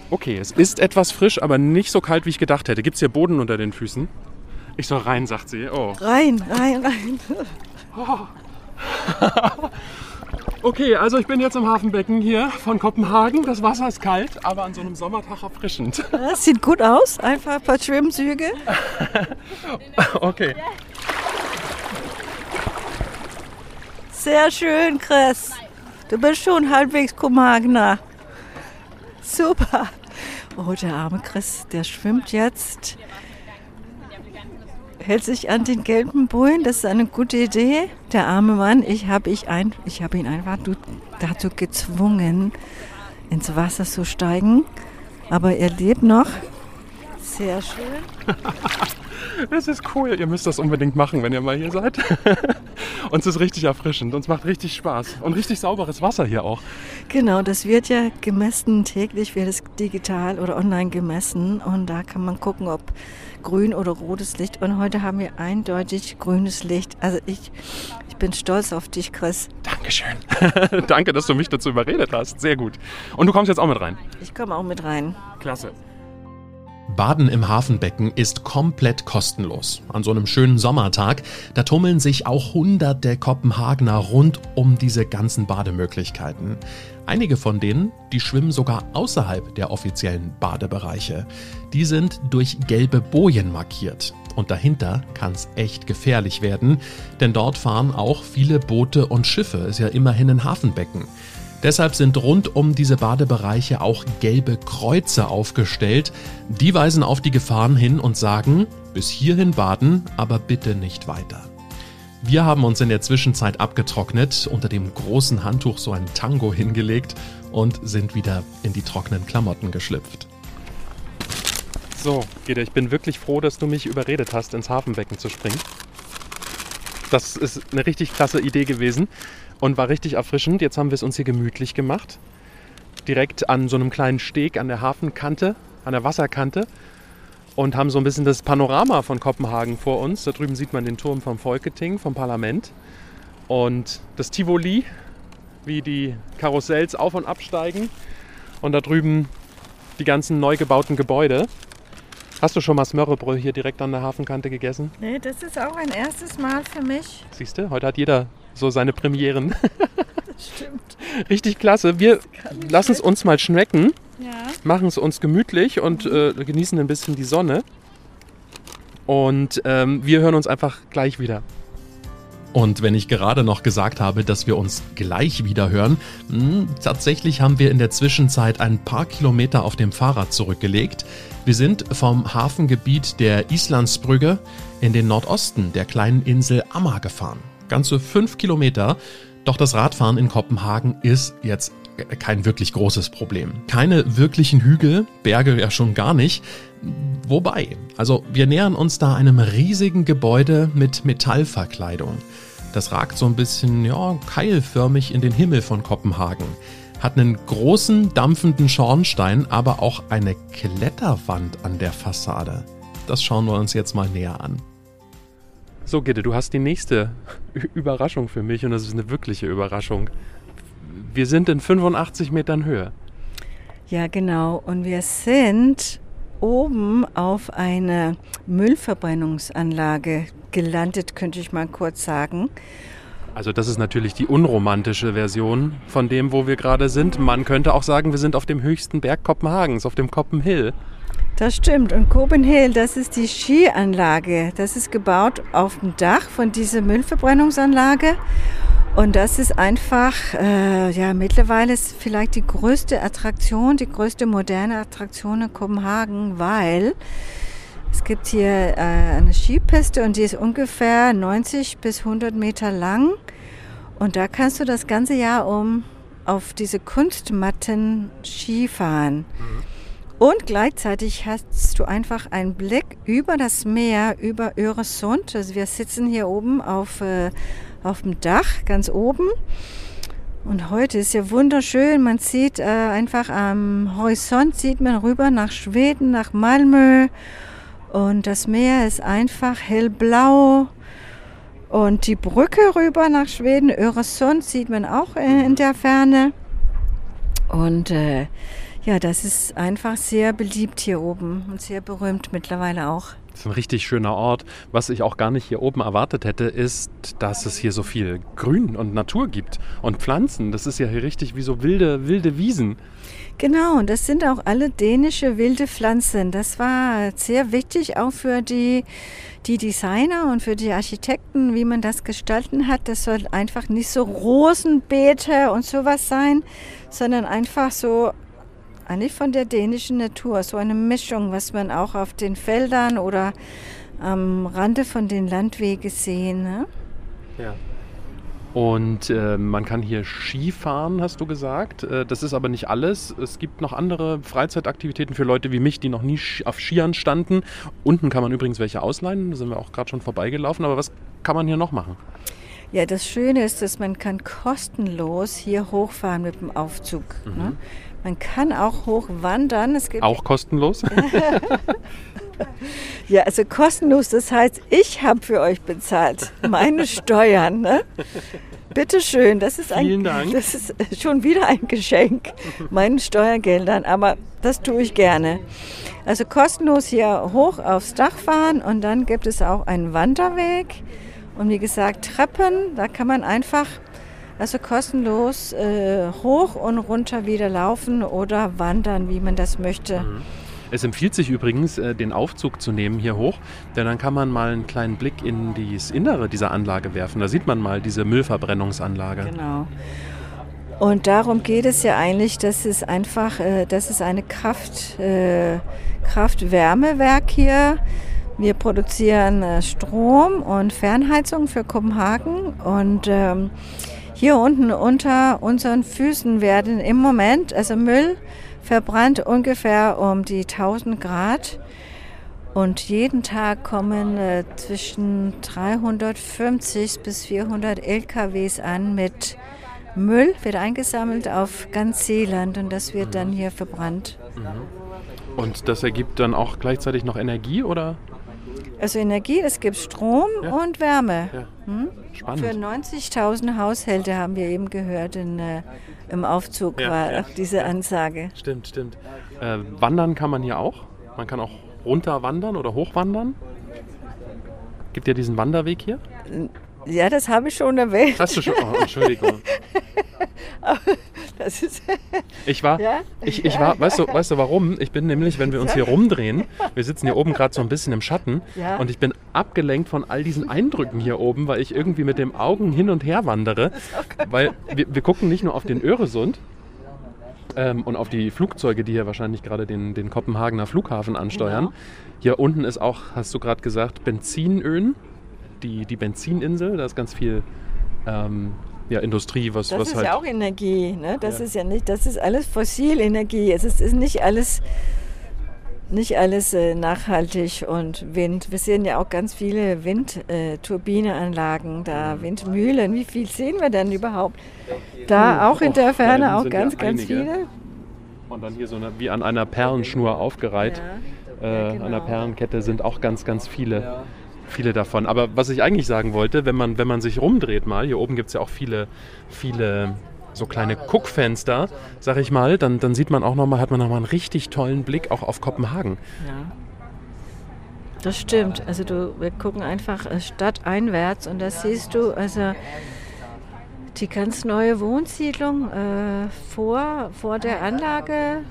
Okay, es ist etwas frisch, aber nicht so kalt, wie ich gedacht hätte. Gibt es hier Boden unter den Füßen? Ich soll rein, sagt sie. Oh. Rein, rein, rein. Okay, also ich bin jetzt im Hafenbecken hier von Kopenhagen. Das Wasser ist kalt, aber an so einem Sommertag erfrischend. Das sieht gut aus. Einfach ein paar Schwimmzüge. Okay. Sehr schön, Chris. Du bist schon halbwegs Kopenhagener. Super. Oh, der arme Chris, der schwimmt jetzt. Hält sich an den gelben Bullen, das ist eine gute Idee. Der arme Mann, ich habe ich ein, ich hab ihn einfach dazu gezwungen, ins Wasser zu steigen. Aber er lebt noch. Sehr schön. Das ist cool. Ihr müsst das unbedingt machen, wenn ihr mal hier seid. Uns ist richtig erfrischend. Uns macht richtig Spaß. Und richtig sauberes Wasser hier auch. Genau, das wird ja gemessen, täglich wird es digital oder online gemessen und da kann man gucken, ob grün oder rotes Licht. Und heute haben wir eindeutig grünes Licht. Also ich, ich bin stolz auf dich, Chris. Dankeschön. Danke, dass du mich dazu überredet hast. Sehr gut. Und du kommst jetzt auch mit rein. Ich komme auch mit rein. Klasse. Baden im Hafenbecken ist komplett kostenlos. An so einem schönen Sommertag, da tummeln sich auch hunderte Kopenhagener rund um diese ganzen Bademöglichkeiten. Einige von denen, die schwimmen sogar außerhalb der offiziellen Badebereiche. Die sind durch gelbe Bojen markiert. Und dahinter kann es echt gefährlich werden, denn dort fahren auch viele Boote und Schiffe, ist ja immerhin ein Hafenbecken. Deshalb sind rund um diese Badebereiche auch gelbe Kreuze aufgestellt. Die weisen auf die Gefahren hin und sagen, bis hierhin baden, aber bitte nicht weiter. Wir haben uns in der Zwischenzeit abgetrocknet, unter dem großen Handtuch so ein Tango hingelegt und sind wieder in die trockenen Klamotten geschlüpft. So, Gede, ich bin wirklich froh, dass du mich überredet hast, ins Hafenbecken zu springen. Das ist eine richtig klasse Idee gewesen und war richtig erfrischend. Jetzt haben wir es uns hier gemütlich gemacht. Direkt an so einem kleinen Steg an der Hafenkante, an der Wasserkante. Und haben so ein bisschen das Panorama von Kopenhagen vor uns. Da drüben sieht man den Turm vom Folketing, vom Parlament. Und das Tivoli, wie die Karussells auf und absteigen. Und da drüben die ganzen neu gebauten Gebäude. Hast du schon mal Smørrebrød hier direkt an der Hafenkante gegessen? Nee, das ist auch ein erstes Mal für mich. Siehst du, heute hat jeder so seine Premieren. Stimmt. Richtig klasse. Wir lassen es uns mal schmecken, Ja. machen es uns gemütlich und äh, genießen ein bisschen die Sonne. Und ähm, wir hören uns einfach gleich wieder. Und wenn ich gerade noch gesagt habe, dass wir uns gleich wieder hören, mh, tatsächlich haben wir in der Zwischenzeit ein paar Kilometer auf dem Fahrrad zurückgelegt. Wir sind vom Hafengebiet der Islandsbrücke in den Nordosten der kleinen Insel Amma gefahren. Ganze fünf Kilometer. Doch das Radfahren in Kopenhagen ist jetzt kein wirklich großes Problem. Keine wirklichen Hügel, Berge ja schon gar nicht. Wobei, also wir nähern uns da einem riesigen Gebäude mit Metallverkleidung. Das ragt so ein bisschen, ja, keilförmig in den Himmel von Kopenhagen. Hat einen großen, dampfenden Schornstein, aber auch eine Kletterwand an der Fassade. Das schauen wir uns jetzt mal näher an. So, Gitte, du hast die nächste Überraschung für mich und das ist eine wirkliche Überraschung. Wir sind in 85 Metern Höhe. Ja, genau. Und wir sind oben auf eine Müllverbrennungsanlage gelandet, könnte ich mal kurz sagen. Also das ist natürlich die unromantische Version von dem, wo wir gerade sind. Man könnte auch sagen, wir sind auf dem höchsten Berg Kopenhagens, auf dem Koppenhill. Das stimmt. Und Copenhagen, das ist die Skianlage. Das ist gebaut auf dem Dach von dieser Müllverbrennungsanlage. Und das ist einfach, äh, ja, mittlerweile ist vielleicht die größte Attraktion, die größte moderne Attraktion in Kopenhagen, weil es gibt hier äh, eine Skipiste und die ist ungefähr 90 bis 100 Meter lang. Und da kannst du das ganze Jahr um auf diese Kunstmatten Ski fahren. Und gleichzeitig hast du einfach einen Blick über das Meer, über Öresund. Also wir sitzen hier oben auf, äh, auf dem Dach, ganz oben. Und heute ist ja wunderschön. Man sieht äh, einfach am Horizont, sieht man rüber nach Schweden, nach Malmö. Und das Meer ist einfach hellblau. Und die Brücke rüber nach Schweden, Öresund, sieht man auch äh, in der Ferne. Und äh, ja, das ist einfach sehr beliebt hier oben und sehr berühmt mittlerweile auch. Das ist ein richtig schöner Ort. Was ich auch gar nicht hier oben erwartet hätte, ist, dass es hier so viel Grün und Natur gibt und Pflanzen. Das ist ja hier richtig wie so wilde, wilde Wiesen. Genau, und das sind auch alle dänische wilde Pflanzen. Das war sehr wichtig auch für die, die Designer und für die Architekten, wie man das gestalten hat. Das soll einfach nicht so Rosenbeete und sowas sein, sondern einfach so eigentlich von der dänischen Natur, so eine Mischung, was man auch auf den Feldern oder am Rande von den Landwegen sehen. Ne? Ja. Und äh, man kann hier Skifahren, hast du gesagt. Äh, das ist aber nicht alles. Es gibt noch andere Freizeitaktivitäten für Leute wie mich, die noch nie auf Skiern standen. Unten kann man übrigens welche ausleihen. Da sind wir auch gerade schon vorbeigelaufen. Aber was kann man hier noch machen? Ja, das Schöne ist, dass man kann kostenlos hier hochfahren mit dem Aufzug. Ne? Man kann auch hochwandern. Es gibt Auch kostenlos? Ja, also kostenlos, das heißt, ich habe für euch bezahlt. Meine Steuern. Ne? Bitte schön, das ist ein, das ist schon wieder ein Geschenk, meinen Steuergeldern, aber das tue ich gerne. Also kostenlos hier hoch aufs Dach fahren und dann gibt es auch einen Wanderweg und wie gesagt Treppen, da kann man einfach also kostenlos äh, hoch und runter wieder laufen oder wandern, wie man das möchte. Es empfiehlt sich übrigens, äh, den Aufzug zu nehmen hier hoch, denn dann kann man mal einen kleinen Blick in das Innere dieser Anlage werfen. Da sieht man mal diese Müllverbrennungsanlage. Genau. Und darum geht es ja eigentlich, dass es einfach, äh, das ist eine Kraft, äh, Kraft-Wärmewerk hier. Wir produzieren Strom und Fernheizung für Kopenhagen und ähm, hier unten unter unseren Füßen werden im Moment, also Müll verbrannt ungefähr um die 1000 Grad. Und jeden Tag kommen äh, zwischen 350 bis 400 LKWs an mit Müll, wird eingesammelt auf ganz Seeland und das wird dann hier verbrannt. Und das ergibt dann auch gleichzeitig noch Energie, oder? Also Energie, es gibt Strom Ja. und Wärme. Ja. Hm? Spannend. Für 90.000 Haushalte haben wir eben gehört in, äh, im Aufzug Ja, war diese Ansage. Stimmt, stimmt. Äh, wandern kann man hier auch. Man kann auch runterwandern oder hochwandern. Gibt ja diesen Wanderweg hier. Ja, das habe ich schon erwähnt. Hast du schon? Oh, Entschuldigung. Das ist Ich war, Ja? ich, ich war, weißt du, weißt du warum? Ich bin nämlich, wenn wir uns hier rumdrehen, wir sitzen hier oben gerade so ein bisschen im Schatten Ja. und ich bin abgelenkt von all diesen Eindrücken hier oben, weil ich irgendwie mit den Augen hin und her wandere. Weil wir, wir gucken nicht nur auf den Öresund ähm, und auf die Flugzeuge, die hier wahrscheinlich gerade den, den Kopenhagener Flughafen ansteuern. Genau. Hier unten ist auch, hast du gerade gesagt, Benzinölen, die, die Benzininsel, da ist ganz viel ähm, ja, Industrie, was, Das was ist halt... ja auch Energie, ne? Das Ja. ist ja nicht, das ist alles Fossilenergie. Es ist, ist nicht alles, nicht alles äh, nachhaltig und Wind. Wir sehen ja auch ganz viele Windturbineanlagen, Mhm. da Windmühlen. Wie viel sehen wir denn überhaupt? Da auch in der Ferne auch ganz, ja ganz viele. Und dann hier so eine, wie an einer Perlenschnur aufgereiht. Ja, äh, ja, An einer genau. Perlenkette sind auch ganz, ganz viele, viele davon. Aber was ich eigentlich sagen wollte, wenn man, wenn man sich rumdreht mal, hier oben gibt es ja auch viele, viele so kleine Guckfenster, sag ich mal, dann, dann sieht man auch noch mal, hat man nochmal einen richtig tollen Blick auch auf Kopenhagen. Ja. Das stimmt. Also du, wir gucken einfach äh, stadteinwärts und da siehst du also die ganz neue Wohnsiedlung äh, vor, vor der Anlage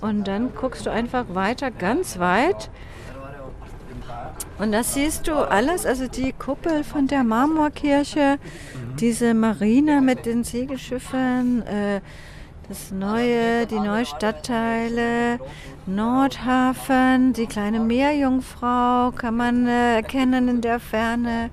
und dann guckst du einfach weiter, ganz weit. Und da siehst du alles, also die Kuppel von der Marmorkirche, diese Marine mit den Segelschiffen, äh, das neue, die neuen Stadtteile, Nordhafen, die kleine Meerjungfrau kann man äh, erkennen in der Ferne.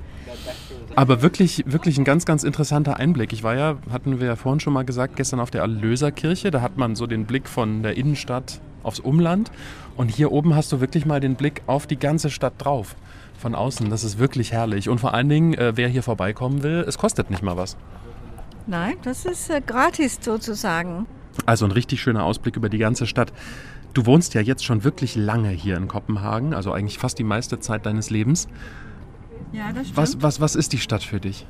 Aber wirklich, wirklich ein ganz, ganz interessanter Einblick. Ich war ja, hatten wir ja vorhin schon mal gesagt, gestern auf der Erlöserkirche. Da hat man so den Blick von der Innenstadt aufs Umland. Und hier oben hast du wirklich mal den Blick auf die ganze Stadt drauf. Von außen. Das ist wirklich herrlich. Und vor allen Dingen, äh, wer hier vorbeikommen will, es kostet nicht mal was. Nein, das ist äh, gratis sozusagen. Also ein richtig schöner Ausblick über die ganze Stadt. Du wohnst ja jetzt schon wirklich lange hier in Kopenhagen, also eigentlich fast die meiste Zeit deines Lebens. Ja, das stimmt. Was, was, was ist die Stadt für dich?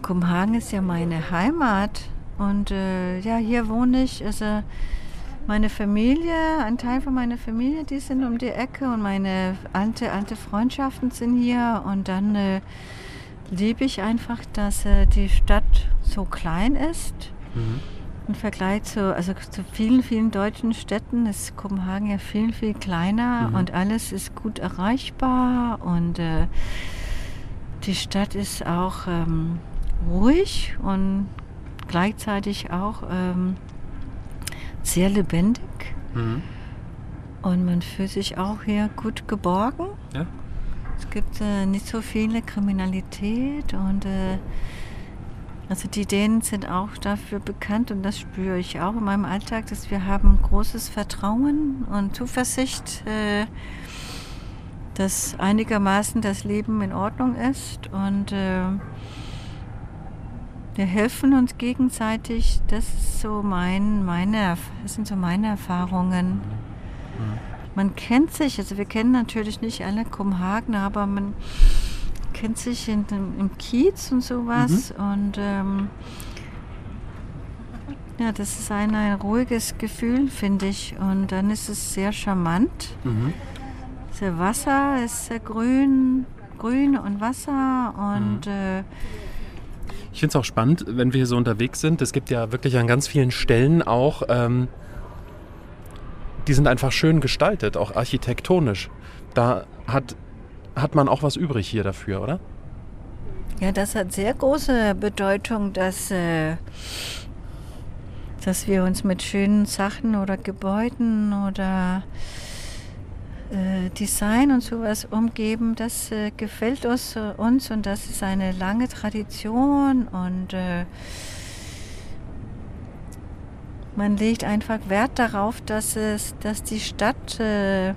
Kopenhagen ist ja meine Heimat und äh, ja, hier wohne ich. Also meine Familie, ein Teil von meiner Familie, die sind um die Ecke und meine alte, alte Freundschaften sind hier und dann äh, liebe ich einfach, dass äh, die Stadt so klein ist. Im Vergleich zu, also zu vielen, vielen deutschen Städten ist Kopenhagen ja viel, viel kleiner Mhm. und alles ist gut erreichbar und äh, die Stadt ist auch ähm, ruhig und gleichzeitig auch ähm, sehr lebendig und man fühlt sich auch hier gut geborgen. Ja? Es gibt äh, nicht so viele Kriminalität und äh, also die Dänen sind auch dafür bekannt und das spüre ich auch in meinem Alltag, dass wir haben großes Vertrauen und Zuversicht, äh, dass einigermaßen das Leben in Ordnung ist und äh, wir helfen uns gegenseitig. Das ist so mein, meine, das sind so meine Erfahrungen. Man kennt sich, also wir kennen natürlich nicht alle Kopenhagen, aber man kennt sich in, im Kiez und sowas. Und ähm, ja, das ist ein, ein ruhiges Gefühl, finde ich. Und dann ist es sehr charmant. Das Wasser ist sehr grün, grün und Wasser und äh, Ich finde es auch spannend, wenn wir hier so unterwegs sind. Es gibt ja wirklich an ganz vielen Stellen auch, ähm, die sind einfach schön gestaltet, auch architektonisch. Da hat, hat man auch was übrig hier dafür, oder? Ja, das hat sehr große Bedeutung, dass, äh, dass wir uns mit schönen Sachen oder Gebäuden oder Design und sowas umgeben. Das äh, gefällt uns, äh, uns und das ist eine lange Tradition und äh, man legt einfach Wert darauf, dass, es, dass die Stadt äh,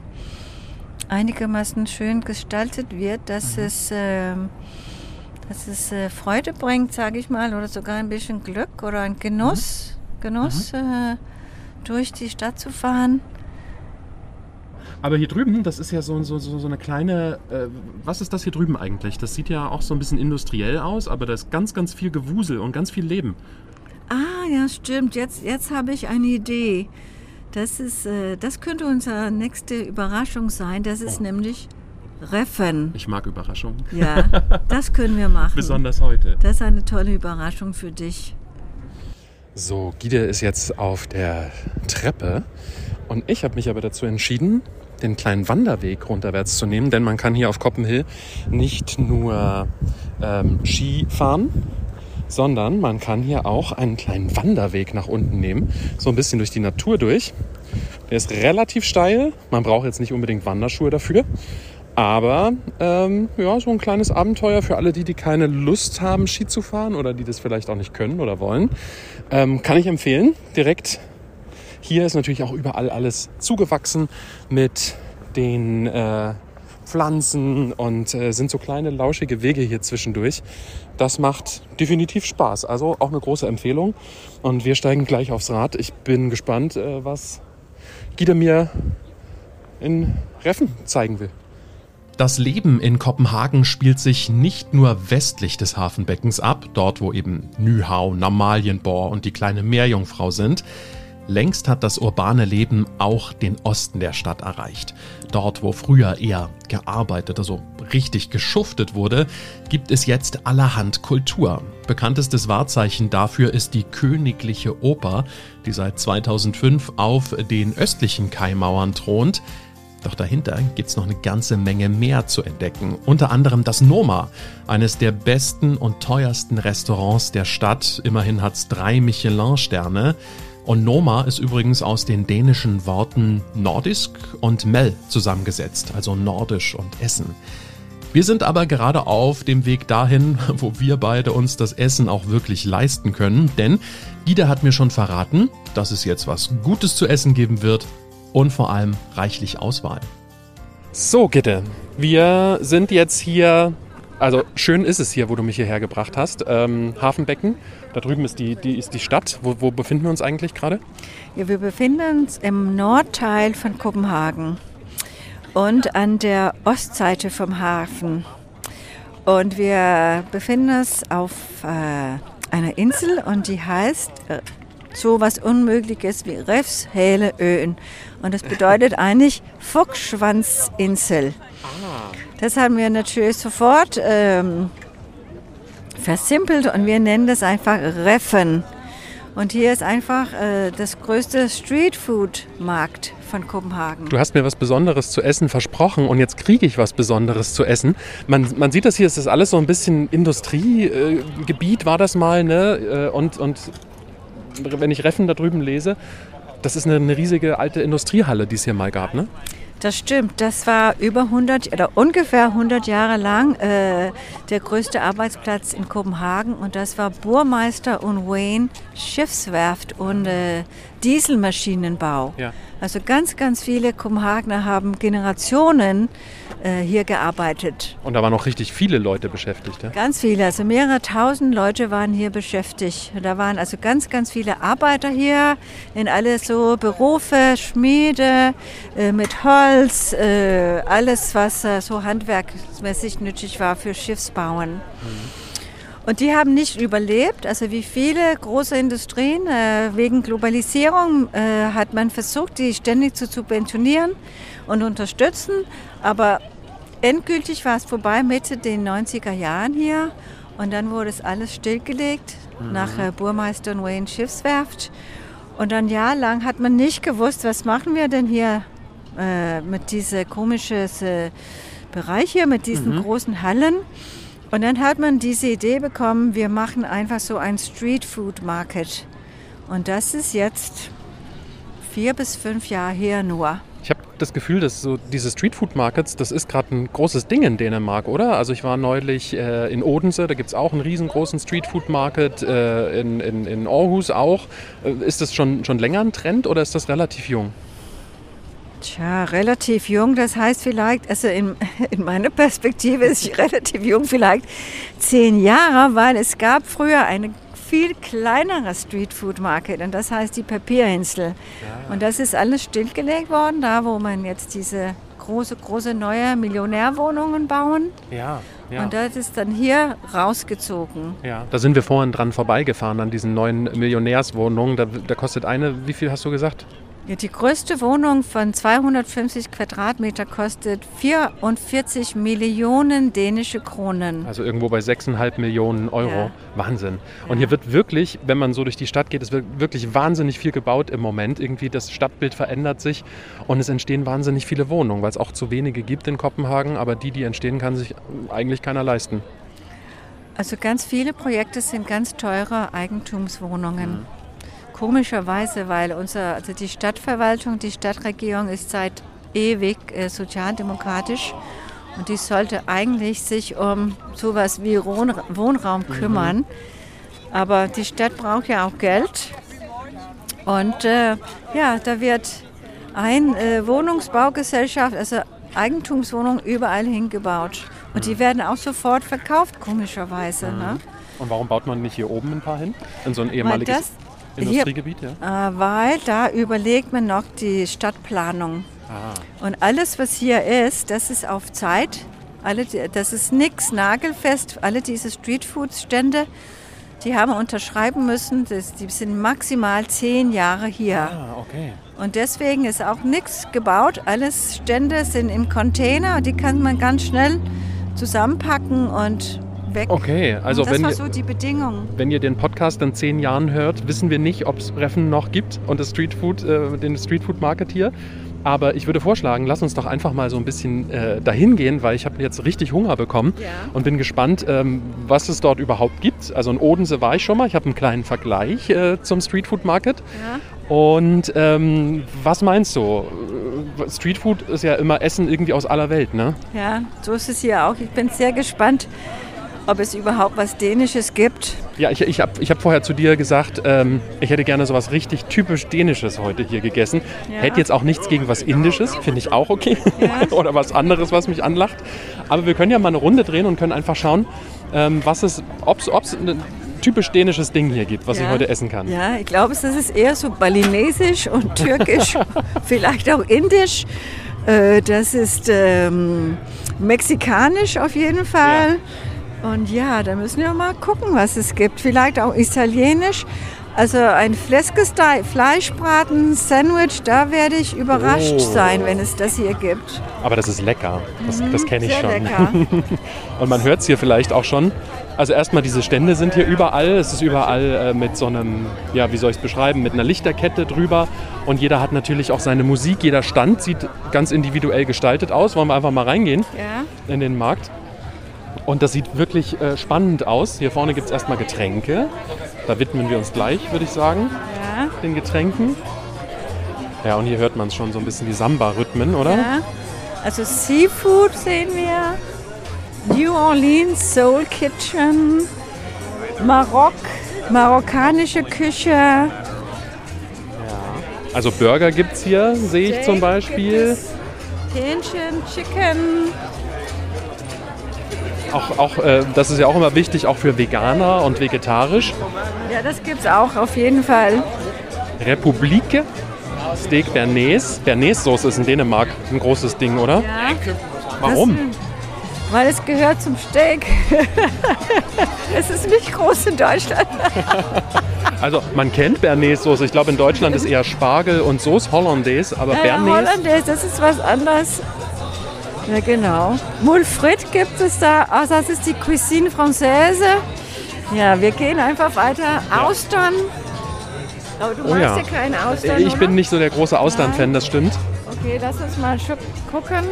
einigermaßen schön gestaltet wird, dass es ähm, dass es äh, Freude bringt, sage ich mal, oder sogar ein bisschen Glück oder ein Genuss, Genuss Äh, durch die Stadt zu fahren. Aber hier drüben, das ist ja so, so, so, so eine kleine. Äh, was ist das hier drüben eigentlich? Das sieht ja auch so ein bisschen industriell aus, aber da ist ganz, ganz viel Gewusel und ganz viel Leben. Ah, ja, stimmt. Jetzt, jetzt habe ich eine Idee. Das, ist, äh, das könnte unsere nächste Überraschung sein. Das ist Oh. nämlich Reffen. Ich mag Überraschungen. Ja, das können wir machen. Besonders heute. Das ist eine tolle Überraschung für dich. So, Gide ist jetzt auf der Treppe und ich habe mich aber dazu entschieden, den kleinen Wanderweg runterwärts zu nehmen, denn man kann hier auf Koppenhill nicht nur ähm, Ski fahren, sondern man kann hier auch einen kleinen Wanderweg nach unten nehmen, so ein bisschen durch die Natur durch. Der ist relativ steil, man braucht jetzt nicht unbedingt Wanderschuhe dafür, aber ähm, ja, so ein kleines Abenteuer für alle, die, die keine Lust haben, Ski zu fahren oder die das vielleicht auch nicht können oder wollen. Ähm, kann ich empfehlen. Direkt hier ist natürlich auch überall alles zugewachsen mit den äh, Pflanzen und äh, sind so kleine lauschige Wege hier zwischendurch. Das macht definitiv Spaß. Also auch eine große Empfehlung. Und wir steigen gleich aufs Rad. Ich bin gespannt, äh, was Gide mir in Reffen zeigen will. Das Leben in Kopenhagen spielt sich nicht nur westlich des Hafenbeckens ab, dort wo eben Nyhavn, Amalienborg und die kleine Meerjungfrau sind. Längst hat das urbane Leben auch den Osten der Stadt erreicht. Dort, wo früher eher gearbeitet, also richtig geschuftet wurde, gibt es jetzt allerhand Kultur. Bekanntestes Wahrzeichen dafür ist die Königliche Oper, die seit 2005 auf den östlichen Kaimauern thront. Doch dahinter gibt es noch eine ganze Menge mehr zu entdecken. Unter anderem das Noma, eines der besten und teuersten Restaurants der Stadt. Immerhin hat es drei Michelin-Sterne. Und Noma ist übrigens aus den dänischen Worten Nordisk und Mel zusammengesetzt, also Nordisch und Essen. Wir sind aber gerade auf dem Weg dahin, wo wir beide uns das Essen auch wirklich leisten können, denn Ida hat mir schon verraten, dass es jetzt was Gutes zu essen geben wird und vor allem reichlich Auswahl. So, Gitte, wir sind jetzt hier also schön ist es hier, wo du mich hierher gebracht hast. Ähm, Hafenbecken, da drüben ist die, die, ist die Stadt. Wo, wo befinden wir uns eigentlich gerade? Ja, wir befinden uns im Nordteil von Kopenhagen und an der Ostseite vom Hafen. Und wir befinden uns auf äh, einer Insel und die heißt äh, so was Unmögliches wie Refshäleöen. Und das bedeutet eigentlich Fuchsschwanzinsel. Ah. Das haben wir natürlich sofort ähm, versimpelt und wir nennen das einfach Reffen. Und hier ist einfach äh, das größte Streetfood-Markt von Kopenhagen. Du hast mir was Besonderes zu essen versprochen und jetzt kriege ich was Besonderes zu essen. Man, man sieht das hier, es ist alles so ein bisschen Industriegebiet äh, war das mal, ne? Äh, und, und wenn ich Reffen da drüben lese, das ist eine, eine riesige alte Industriehalle, die es hier mal gab, ne? Das stimmt. Das war über 100 oder ungefähr 100 Jahre lang äh, der größte Arbeitsplatz in Kopenhagen und das war Burmeister und Wayne Schiffswerft und äh, Dieselmaschinenbau. Ja. Also ganz, ganz viele Kopenhagener haben Generationen äh, hier gearbeitet. Und da waren noch richtig viele Leute beschäftigt. Ja? Ganz viele, also mehrere tausend Leute waren hier beschäftigt. Da waren also ganz, ganz viele Arbeiter hier in alle so Berufe, Schmiede, äh, mit Holz, äh, alles, was äh, so handwerksmäßig nötig war für Schiffsbauen. Mhm. Und die haben nicht überlebt. Also wie viele große Industrien, äh, wegen Globalisierung äh, hat man versucht, die ständig zu subventionieren und unterstützen. Aber endgültig war es vorbei Mitte den 90er Jahren hier. Und dann wurde es alles stillgelegt mhm. nach äh, Burmeister und Wayne Schiffswerft. Und dann jahrelang hat man nicht gewusst, was machen wir denn hier mit diesem komischen Bereich hier, mit diesen mhm. großen Hallen. Und dann hat man diese Idee bekommen, wir machen einfach so ein Street Food Market. Und das ist jetzt vier bis fünf Jahre her nur. Ich habe das Gefühl, dass so diese Street Food Markets, das ist gerade ein großes Ding in Dänemark, oder? Also ich war neulich äh, in Odense, da gibt es auch einen riesengroßen Street Food Market, äh, in, in, in Aarhus auch. Äh, ist das schon, schon länger ein Trend oder ist das relativ jung? Tja, relativ jung, das heißt vielleicht, also in, in meiner Perspektive ist ich relativ jung, vielleicht zehn Jahre, weil es gab früher eine viel kleinere Streetfood Market und das heißt die Papierinsel. Ja. Und das ist alles stillgelegt worden, da wo man jetzt diese große, große neue Millionärwohnungen bauen. Ja, ja. Und das ist dann hier rausgezogen. Ja, da sind wir vorhin dran vorbeigefahren an diesen neuen Millionärswohnungen. Da, da kostet eine, wie viel hast du gesagt? Ja, die größte Wohnung von 250 Quadratmeter kostet 44 Millionen dänische Kronen. Also irgendwo bei 6,5 Millionen Euro. Ja. Wahnsinn. Und ja. hier wird wirklich, wenn man so durch die Stadt geht, es wird wirklich wahnsinnig viel gebaut im Moment. Irgendwie das Stadtbild verändert sich und es entstehen wahnsinnig viele Wohnungen, weil es auch zu wenige gibt in Kopenhagen. Aber die, die entstehen, kann sich eigentlich keiner leisten. Also ganz viele Projekte sind ganz teure Eigentumswohnungen. Mhm komischerweise, weil unser, also die Stadtverwaltung, die Stadtregierung ist seit ewig äh, sozialdemokratisch und die sollte eigentlich sich um sowas wie Wohn Wohnraum mhm. kümmern. Mhm. Aber die Stadt braucht ja auch Geld und äh, ja, da wird ein äh, Wohnungsbaugesellschaft, also Eigentumswohnungen überall hingebaut. Und mhm. die werden auch sofort verkauft, komischerweise. Mhm. Ne? Und warum baut man nicht hier oben ein paar hin? In so ein ehemaliges... Industriegebiet, ja? Äh, weil da überlegt man noch die Stadtplanung. Und alles, was hier ist, das ist auf Zeit. Alle, das ist nichts nagelfest. Alle diese Streetfood-Stände, die haben unterschreiben müssen, dass die sind maximal zehn Jahre hier. Ah, okay. Und deswegen ist auch nichts gebaut. Alles Stände sind im Container die kann man ganz schnell zusammenpacken und weg. Okay, also das wenn war ihr- so die Bedingung. Wenn ihr den Podcast in zehn Jahren hört, wissen wir nicht, ob es Reffen noch gibt und das Streetfood, äh, den Streetfood Market hier. Aber ich würde vorschlagen, lass uns doch einfach mal so ein bisschen äh, dahin gehen, weil ich habe jetzt richtig Hunger bekommen Ja. und bin gespannt, ähm, was es dort überhaupt gibt. Also in Odense war ich schon mal. Ich habe einen kleinen Vergleich äh, zum Streetfood Market. Ja. Und ähm, was meinst du? Äh, Streetfood ist ja immer Essen irgendwie aus aller Welt, ne? Ja, so ist es hier auch. Ich bin sehr gespannt, ob es überhaupt was Dänisches gibt. Ja, ich, ich habe ich hab vorher zu dir gesagt, ähm, ich hätte gerne sowas richtig typisch Dänisches heute hier gegessen. Ja. Hätte jetzt auch nichts gegen was Indisches, finde ich auch okay. Ja. Oder was anderes, was mich anlacht. Aber wir können ja mal eine Runde drehen und können einfach schauen, ähm, was es, ob es ein typisch dänisches Ding hier gibt, was ich Ja. heute essen kann. Ja, ich glaube, es ist eher so balinesisch und türkisch, vielleicht auch indisch. Äh, Das ist ähm, mexikanisch auf jeden Fall. Und ja, da müssen wir mal gucken, was es gibt. Vielleicht auch italienisch. Also ein Fleischgestei- Fleischbraten-Sandwich, da werde ich überrascht Oh. sein, wenn es das hier gibt. Aber das ist lecker. Das, das kenne ich Mhm, schon. lecker. Und man hört es hier vielleicht auch schon. Also erstmal diese Stände sind hier überall. Es ist überall äh, mit so einem, ja, wie soll ich es beschreiben, mit einer Lichterkette drüber. Und jeder hat natürlich auch seine Musik. Jeder Stand sieht ganz individuell gestaltet aus. Wollen wir einfach mal reingehen Ja. in den Markt. Und das sieht wirklich äh, spannend aus. Hier vorne gibt es erstmal Getränke. Da widmen wir uns gleich, würde ich sagen, Ja. den Getränken. Ja, und hier hört man schon so ein bisschen die Samba-Rhythmen, oder? Ja. Also Seafood sehen wir. New Orleans Soul Kitchen. Marok, marokkanische Küche. Also Burger gibt es hier, sehe ich zum Beispiel. Hähnchen, Chicken. Auch, auch, äh, das ist ja auch immer wichtig, auch für Veganer und vegetarisch. Ja, das gibt's auch auf jeden Fall. Republike, Steak Bernays. Bernays-Soße ist in Dänemark ein großes Ding, oder? Ja, Warum? Das, weil es gehört zum Steak. es ist nicht groß in Deutschland. Also man kennt Bernays-Soße. Ich glaube in Deutschland ist eher Spargel und Sauce Hollandaise, aber Ja, Bernays... Hollandaise, das ist was anderes. Ja, genau. Moule frit gibt es da. Also das ist die Cuisine Française. Ja, wir gehen einfach weiter. Austern. Aber du Oh magst ja. ja keine Austern, Ich oder? bin nicht so der große Austern-Fan, das stimmt. Okay, lass uns mal gucken.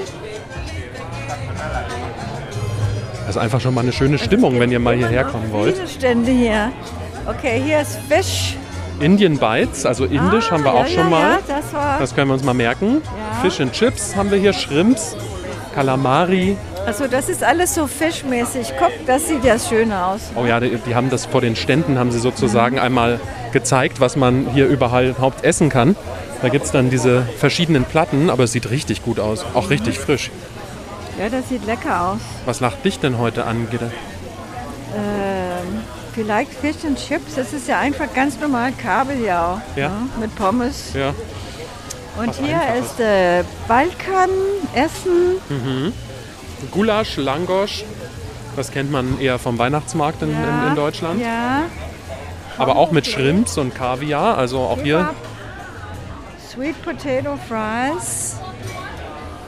Das ist einfach schon mal eine schöne Stimmung, wenn ihr mal hierher kommen wollt. Viele Stände hier. Okay, hier ist Fisch. Indian Bites, also indisch, haben wir Ah, ja, auch schon ja, mal. Ja, das. Das können wir uns mal merken. Ja. Fish and Chips haben wir hier, Shrimps, Kalamari. Also das ist alles so fischmäßig. Guck, das sieht ja schön aus. Oh ja, die, die haben das vor den Ständen, haben sie sozusagen einmal gezeigt, was man hier überall Haupt essen kann. Da gibt es dann diese verschiedenen Platten, aber es sieht richtig gut aus, auch richtig frisch. Ja, das sieht lecker aus. Was lacht dich denn heute an, Gitte? Ähm, vielleicht Fish and Chips. Das ist ja einfach ganz normal Kabeljau. Ja. ne, Mit Pommes. Ja. Und hier Einfaches. ist äh, Balkan-Essen. Gulasch, Langosch, das kennt man eher vom Weihnachtsmarkt in, in, in Deutschland. Ja. Aber auch mit Shrimps und Kaviar, also auch hier. Sweet Potato Fries.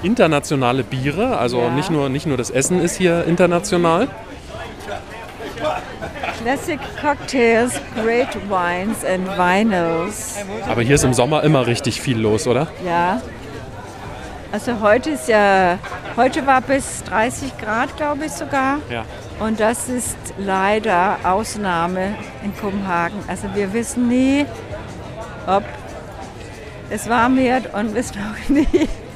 internationale Biere. Also Ja. nicht, nur, nicht nur das Essen ist hier international. Classic Cocktails, Great Wines and Vinyls. Aber hier ist im Sommer immer richtig viel los, oder? Ja. Also heute ist ja, heute war bis 30 Grad, glaube ich sogar. Ja. Und das ist leider Ausnahme in Kopenhagen. Also wir wissen nie, ob es warm wird und wissen auch nie,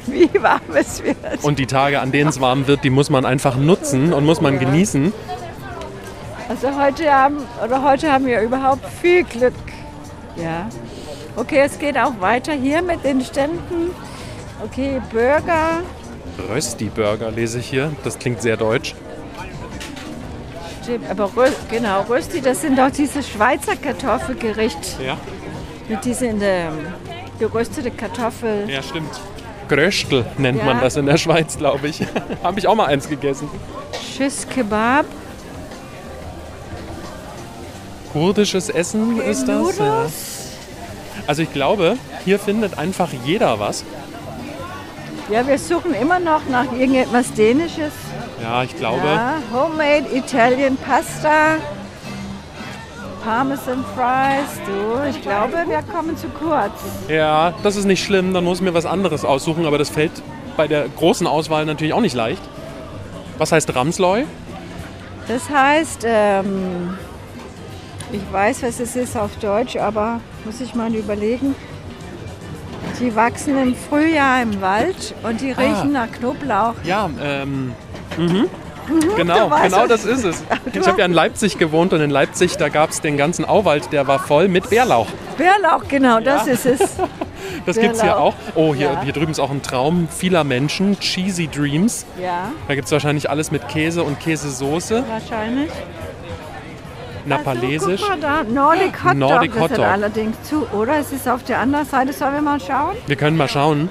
wie warm es wird. Und die Tage, an denen es warm wird, die muss man einfach nutzen und muss man genießen. Also heute haben, oder heute haben wir überhaupt viel Glück. Ja. Okay, es geht auch weiter hier mit den Ständen. Okay, Burger. Rösti-Burger lese ich hier. Das klingt sehr deutsch. Stimmt, Aber Rö genau, Rösti, das sind doch diese Schweizer Kartoffelgericht Ja, mit diesen ähm, geröstete Kartoffel. ja stimmt. Gröstel nennt Ja. man das in der Schweiz, glaube ich. Habe ich auch mal eins gegessen. Shish Kebab. Kurdisches Essen ist das. Ja. Also ich glaube, hier findet einfach jeder was. Ja, wir suchen immer noch nach irgendetwas Dänisches. Ja, ich glaube. Ja, Homemade Italian Pasta. Parmesan Fries. Du, ich glaube, wir kommen zu kurz. Ja, das ist nicht schlimm, dann muss ich mir was anderes aussuchen, aber das fällt bei der großen Auswahl natürlich auch nicht leicht. Was heißt Ramsloy? Das heißt, ähm, ich weiß, was es ist auf Deutsch, aber muss ich mal überlegen. Die wachsen im Frühjahr im Wald und die riechen nach Knoblauch. Ja, ähm. Mhm. Genau, weißt genau es. das ist es. Ich habe ja in Leipzig gewohnt und in Leipzig, da gab es den ganzen Auwald, der war voll mit Bärlauch. Bärlauch, genau, das ist es. Das gibt es hier auch. Oh, hier, Ja. hier drüben ist auch ein Traum vieler Menschen, Cheesy Dreams. Ja, Da gibt es wahrscheinlich alles mit Käse und Käsesoße, wahrscheinlich. Napalesisch. Also, mal Nordic Hot Dog, Nordic das Hot Dog. allerdings zu, oder? Es ist auf der anderen Seite, sollen wir mal schauen? Wir können mal schauen.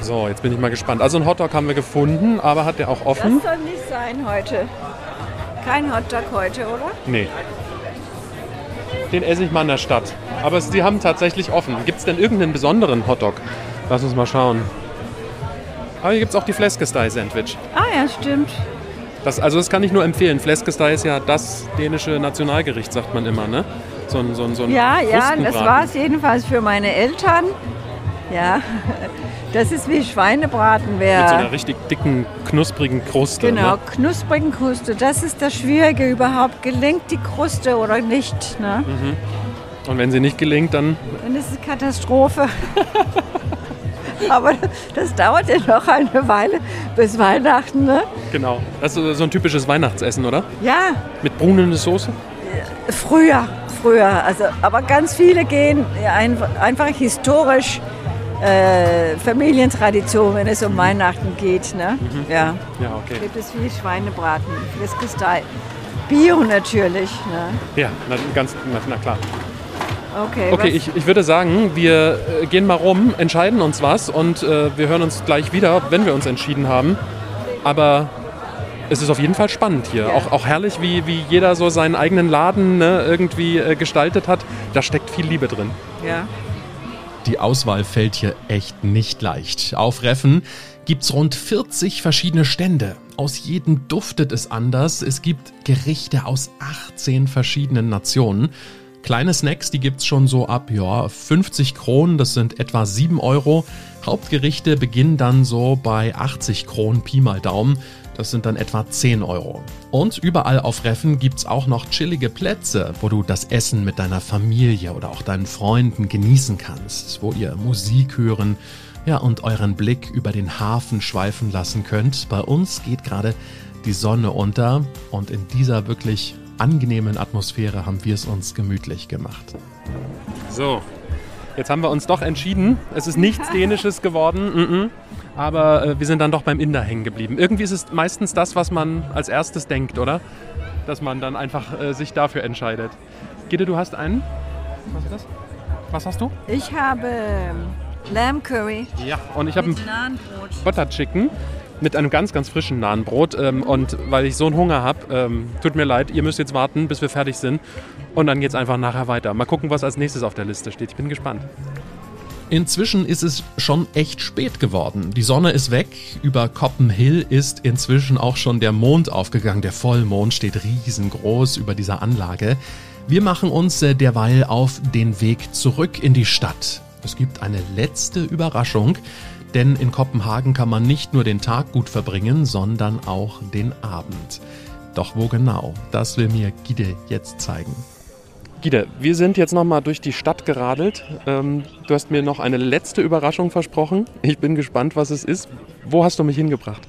So, jetzt bin ich mal gespannt. Also einen Hotdog haben wir gefunden, aber hat der auch Das offen? soll nicht sein heute. Kein Hot Dog heute, oder? Nee. Den esse ich mal in der Stadt. Aber die haben tatsächlich offen. Gibt es denn irgendeinen besonderen Hotdog? Lass uns mal schauen. Aber hier gibt es auch die Fleskestei-Sandwich. Ah ja, stimmt. Das, also das kann ich nur empfehlen. Fleskestei ist ja das dänische Nationalgericht, sagt man immer, ne? So ein, so ein, so ein Ja, ja, das war es jedenfalls für meine Eltern. Ja, das ist wie Schweinebraten Mit so einer richtig dicken, knusprigen Kruste. Genau, Ne? knusprigen Kruste. Das ist das Schwierige überhaupt. Gelingt die Kruste oder nicht? Ne? Und wenn sie nicht gelingt, dann Dann ist es Katastrophe. Aber das dauert ja noch eine Weile bis Weihnachten. Ne? genau. Das ist so ein typisches Weihnachtsessen, oder? Ja, Mit brunender Soße? früher, früher. Also, aber ganz viele gehen einfach, historisch äh, Familientradition, wenn es um Weihnachten geht. Ne? Ja, Ja, okay. gibt es viel Schweinebraten, Fliskestei. Bio natürlich. Ne? Ja, na, ganz, na, na klar. Okay, Okay, ich, ich würde sagen, wir äh, gehen mal rum, entscheiden uns was und äh, wir hören uns gleich wieder, wenn wir uns entschieden haben. Aber es ist auf jeden Fall spannend hier. Ja. Auch, auch herrlich, wie, wie jeder so seinen eigenen Laden ne, irgendwie äh, gestaltet hat. Da steckt viel Liebe drin. ja. Die Auswahl fällt hier echt nicht leicht. Auf Reffen gibt's rund 40 verschiedene Stände. Aus jedem duftet es anders. Es gibt Gerichte aus 18 verschiedenen Nationen. Kleine Snacks, die gibt's schon so ab ja, 50 Kronen, das sind etwa 7 Euro. Hauptgerichte beginnen dann so bei 80 Kronen Pi mal Daumen. Das sind dann etwa 10 Euro. Und überall auf Reffen gibt's auch noch chillige Plätze, wo du das Essen mit deiner Familie oder auch deinen Freunden genießen kannst, wo ihr Musik hören, ja, und euren Blick über den Hafen schweifen lassen könnt. Bei uns geht gerade die Sonne unter und in dieser wirklich angenehmen Atmosphäre haben wir es uns gemütlich gemacht. So, jetzt haben wir uns doch entschieden. Es ist nichts Dänisches geworden, mhm. aber äh, wir sind dann doch beim Inder hängen geblieben. Irgendwie ist es meistens das, was man als erstes denkt, oder? Dass man dann einfach äh, sich dafür entscheidet. Gitte, du hast einen? Was ist das? Was hast du? Ich habe ähm, Lamb Curry Ja. Und ich habe ein. Butter Chicken mit einem ganz, ganz frischen Nahenbrot. Ähm, und weil ich so einen Hunger habe, ähm, tut mir leid, ihr müsst jetzt warten, bis wir fertig sind. Und dann geht es einfach nachher weiter. Mal gucken, was als nächstes auf der Liste steht. Ich bin gespannt. Inzwischen ist es schon echt spät geworden. Die Sonne ist weg. Über Coppen Hill ist inzwischen auch schon der Mond aufgegangen. Der Vollmond steht riesengroß über dieser Anlage. Wir machen uns äh, derweil auf den Weg zurück in die Stadt. Es gibt eine letzte Überraschung, denn in Kopenhagen kann man nicht nur den Tag gut verbringen, sondern auch den Abend. Doch wo genau? Das will mir Gide jetzt zeigen. Gide, wir sind jetzt nochmal durch die Stadt geradelt. Ähm, du hast mir noch eine letzte Überraschung versprochen. Ich bin gespannt, was es ist. Wo hast du mich hingebracht?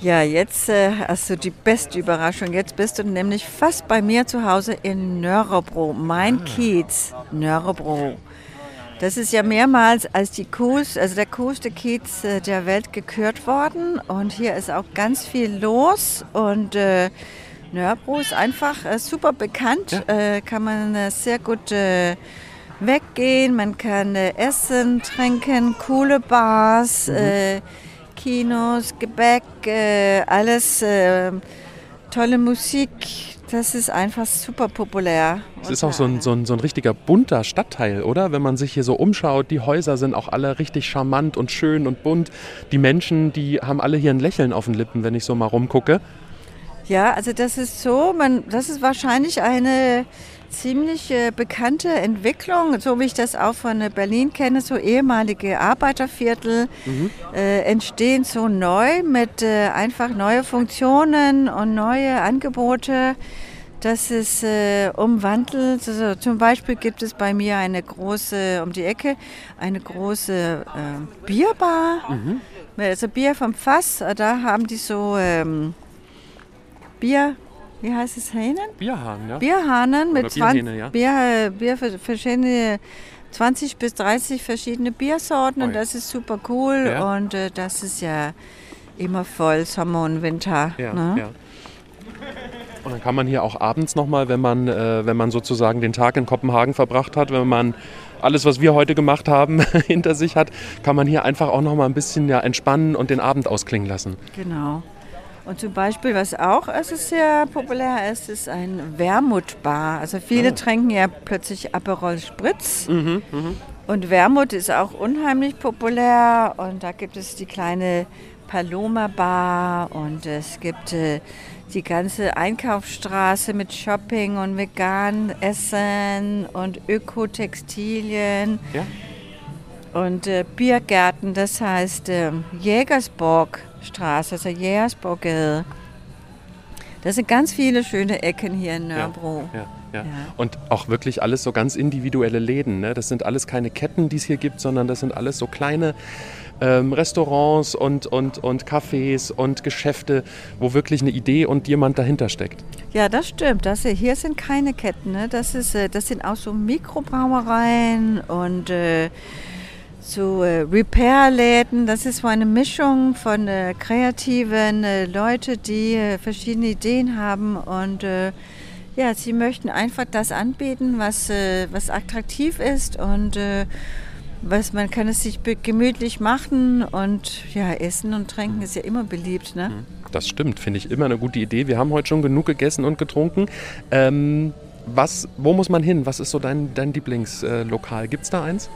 Ja, jetzt äh, hast du die beste Überraschung. Jetzt bist du nämlich fast bei mir zu Hause in Nörrebro, mein Kiez, Nörrebro. Das ist ja mehrmals als die coolste, also der coolste Kiez äh, der Welt gekürt worden. Und hier ist auch ganz viel los. Und äh, Nörrebro ist einfach äh, super bekannt. Äh, kann man äh, sehr gut äh, weggehen, man kann essen, trinken, coole Bars, Mhm. Kinos, Gebäck, alles, tolle Musik. Das ist einfach super populär. Es ist auch so ein, so, ein, so ein richtiger bunter Stadtteil, oder? Wenn man sich hier so umschaut, die Häuser sind auch alle richtig charmant und schön und bunt. Die Menschen, die haben alle hier ein Lächeln auf den Lippen, wenn ich so mal rumgucke. Ja, also das ist so, man, das ist wahrscheinlich eine ziemlich äh, bekannte Entwicklung, so wie ich das auch von äh, Berlin kenne, so ehemalige Arbeiterviertel äh, entstehen so neu mit äh, einfach neue Funktionen und neue Angebote. Das ist äh, umwandelt. Also zum Beispiel gibt es bei mir eine große, um die Ecke, eine große äh, Bierbar. Also Bier vom Fass, äh, da haben die so ähm, Bier, wie heißt es, Hähnen? Bierhahn, ja? Bierhahnen mit Oder 20, Bierhähne, ja. Bier, Bier für verschiedene 20 bis 30 verschiedene Biersorten Ui. und das ist super cool Ja. und äh, das ist ja immer voll Sommer und Winter. Ja, ne? Und dann kann man hier auch abends nochmal, wenn man, äh, wenn man sozusagen den Tag in Kopenhagen verbracht hat, wenn man alles, was wir heute gemacht haben, hinter sich hat, kann man hier einfach auch nochmal ein bisschen ja, entspannen und den Abend ausklingen lassen. Genau. Und zum Beispiel, was auch also sehr populär ist, ist ein Wermutbar. Also viele Ah. trinken ja plötzlich Aperol Spritz. Mhm, Und Wermut ist auch unheimlich populär. Und da gibt es die kleine Paloma Bar und es gibt äh, die ganze Einkaufsstraße mit Shopping und vegan Essen und Ökotextilien Ja? und äh, Biergärten, das heißt äh, Jägersborgstraße, also Jägersborggade. Das sind ganz viele schöne Ecken hier in Nörbro. Ja, ja. Ja. Und auch wirklich alles so ganz individuelle Läden. Ne? Das sind alles keine Ketten, die es hier gibt, sondern das sind alles so kleine ähm, Restaurants und, und, und Cafés und Geschäfte, wo wirklich eine Idee und jemand dahinter steckt. Ja, das stimmt. Das, hier sind keine Ketten. Ne? Das, ist, äh, das sind auch so Mikrobrauereien und äh, so äh, Repair-Läden. Das ist so eine Mischung von äh, kreativen äh, Leuten, die äh, verschiedene Ideen haben und ja, sie möchten einfach das anbieten, was, äh, was attraktiv ist und äh, was man kann es sich gemütlich machen und ja, essen und trinken ist ja immer beliebt, ne? Das stimmt, finde ich immer eine gute Idee. Wir haben heute schon genug gegessen und getrunken. Ähm, was, wo muss man hin? Was ist so dein, dein Lieblingslokal? Gibt es da eins?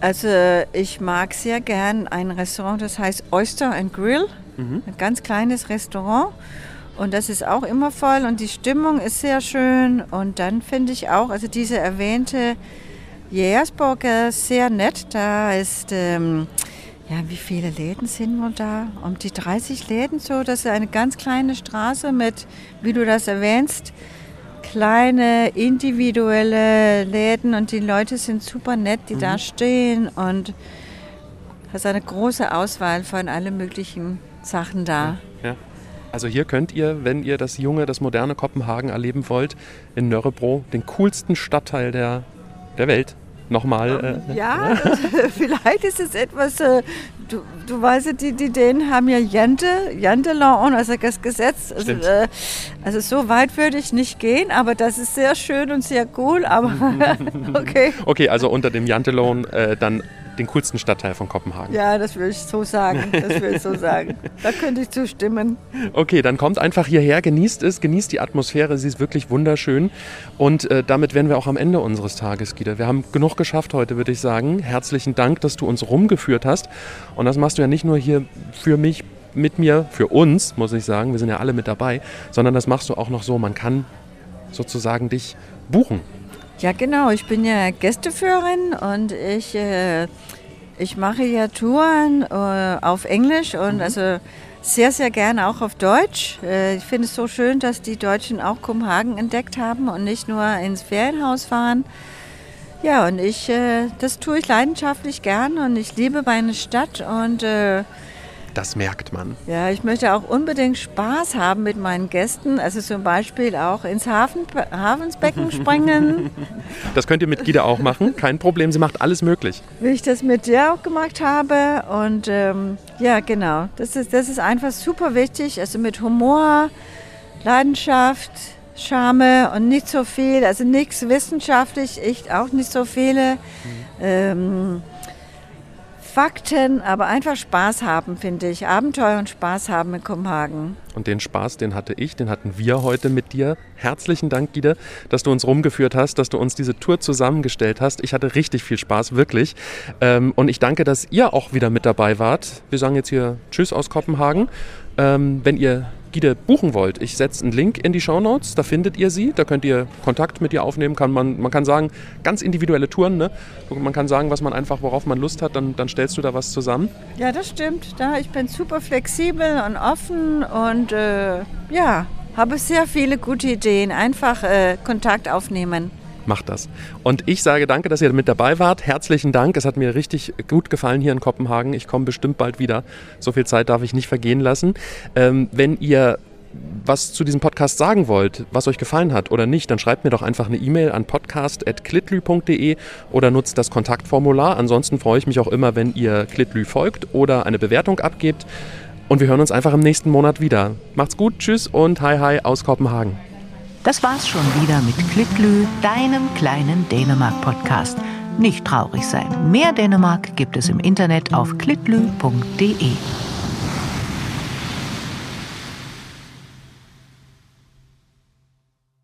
Also ich mag sehr gern ein Restaurant, das heißt Oyster and Grill. Ein ganz kleines Restaurant. Und das ist auch immer voll und die Stimmung ist sehr schön. Und dann finde ich auch, also diese erwähnte Jägersburger sehr nett. Da ist, ähm, ja, wie viele Läden sind wohl da? Um die 30 Läden so. Das ist eine ganz kleine Straße mit, wie du das erwähnst, kleine individuelle Läden und die Leute sind super nett, die da stehen und hast eine große Auswahl von allen möglichen Sachen da. Ja. Also hier könnt ihr, wenn ihr das junge, das moderne Kopenhagen erleben wollt, in Nörrebro, den coolsten Stadtteil der, der Welt, nochmal. Äh, Ja, vielleicht ist es etwas, äh, du, du weißt, die, die Dänen haben ja Jante, Janteloven, also das Gesetz. Also, äh, also so weit würde ich nicht gehen, aber das ist sehr schön und sehr cool, aber okay. Okay, also unter dem Jantelon äh, dann den coolsten Stadtteil von Kopenhagen. Ja, das würde ich so sagen. Das würde ich so sagen. Da könnte ich zustimmen. Okay, dann kommt einfach hierher, genießt es, genießt die Atmosphäre, sie ist wirklich wunderschön. Und äh, damit wären wir auch am Ende unseres Tages, Gita. Wir haben genug geschafft heute, würde ich sagen. Herzlichen Dank, dass du uns rumgeführt hast. Und das machst du ja nicht nur hier für mich, mit mir, für uns, muss ich sagen, wir sind ja alle mit dabei, sondern das machst du auch noch so, man kann sozusagen dich buchen. Ja, genau. Ich bin ja Gästeführerin und ich, äh, ich mache ja Touren äh, auf Englisch und also sehr, sehr gerne auch auf Deutsch. Äh, ich finde es so schön, dass die Deutschen auch Kopenhagen entdeckt haben und nicht nur ins Ferienhaus fahren. Ja, und ich, äh, das tue ich leidenschaftlich gern und ich liebe meine Stadt und äh, Das merkt man. ja, ich möchte auch unbedingt Spaß haben mit meinen Gästen. Also zum Beispiel auch ins Hafen, Hafensbecken springen, Das könnt ihr mit Gida auch machen, kein Problem, sie macht alles möglich. wie ich das mit dir auch gemacht habe. Und ähm, ja, genau, das ist, das ist einfach super wichtig. Also mit Humor, Leidenschaft, Charme und nicht so viel, also nichts wissenschaftlich, ich auch nicht so viele ähm, Fakten, aber einfach Spaß haben, finde ich. Abenteuer und Spaß haben in Kopenhagen. Und den Spaß, den hatte ich, den hatten wir heute mit dir. Herzlichen Dank, Gide, dass du uns rumgeführt hast, dass du uns diese Tour zusammengestellt hast. Ich hatte richtig viel Spaß, wirklich. Ähm, und ich danke, dass ihr auch wieder mit dabei wart. Wir sagen jetzt hier Tschüss aus Kopenhagen. Ähm, wenn ihr Gide buchen wollt, ich setze einen Link in die Show Notes, da findet ihr sie, da könnt ihr Kontakt mit ihr aufnehmen, kann man, man kann sagen, ganz individuelle Touren, ne? man kann sagen, was man einfach, worauf man Lust hat, dann, dann stellst du da was zusammen. Ja, das stimmt. Da, ich bin super flexibel und offen und äh, ja, habe sehr viele gute Ideen. Einfach äh, Kontakt aufnehmen macht das. Und ich sage danke, dass ihr mit dabei wart. Herzlichen Dank. Es hat mir richtig gut gefallen hier in Kopenhagen. Ich komme bestimmt bald wieder. So viel Zeit darf ich nicht vergehen lassen. Ähm, wenn ihr was zu diesem Podcast sagen wollt, was euch gefallen hat oder nicht, dann schreibt mir doch einfach eine E-Mail an podcast.klitlü.de oder nutzt das Kontaktformular. Ansonsten freue ich mich auch immer, wenn ihr Klitlü folgt oder eine Bewertung abgebt. Und wir hören uns einfach im nächsten Monat wieder. Macht's gut, tschüss und hi hi aus Kopenhagen. Das war's schon wieder mit Klitlü, deinem kleinen Dänemark-Podcast. Nicht traurig sein. Mehr Dänemark gibt es im Internet auf klitlü.de.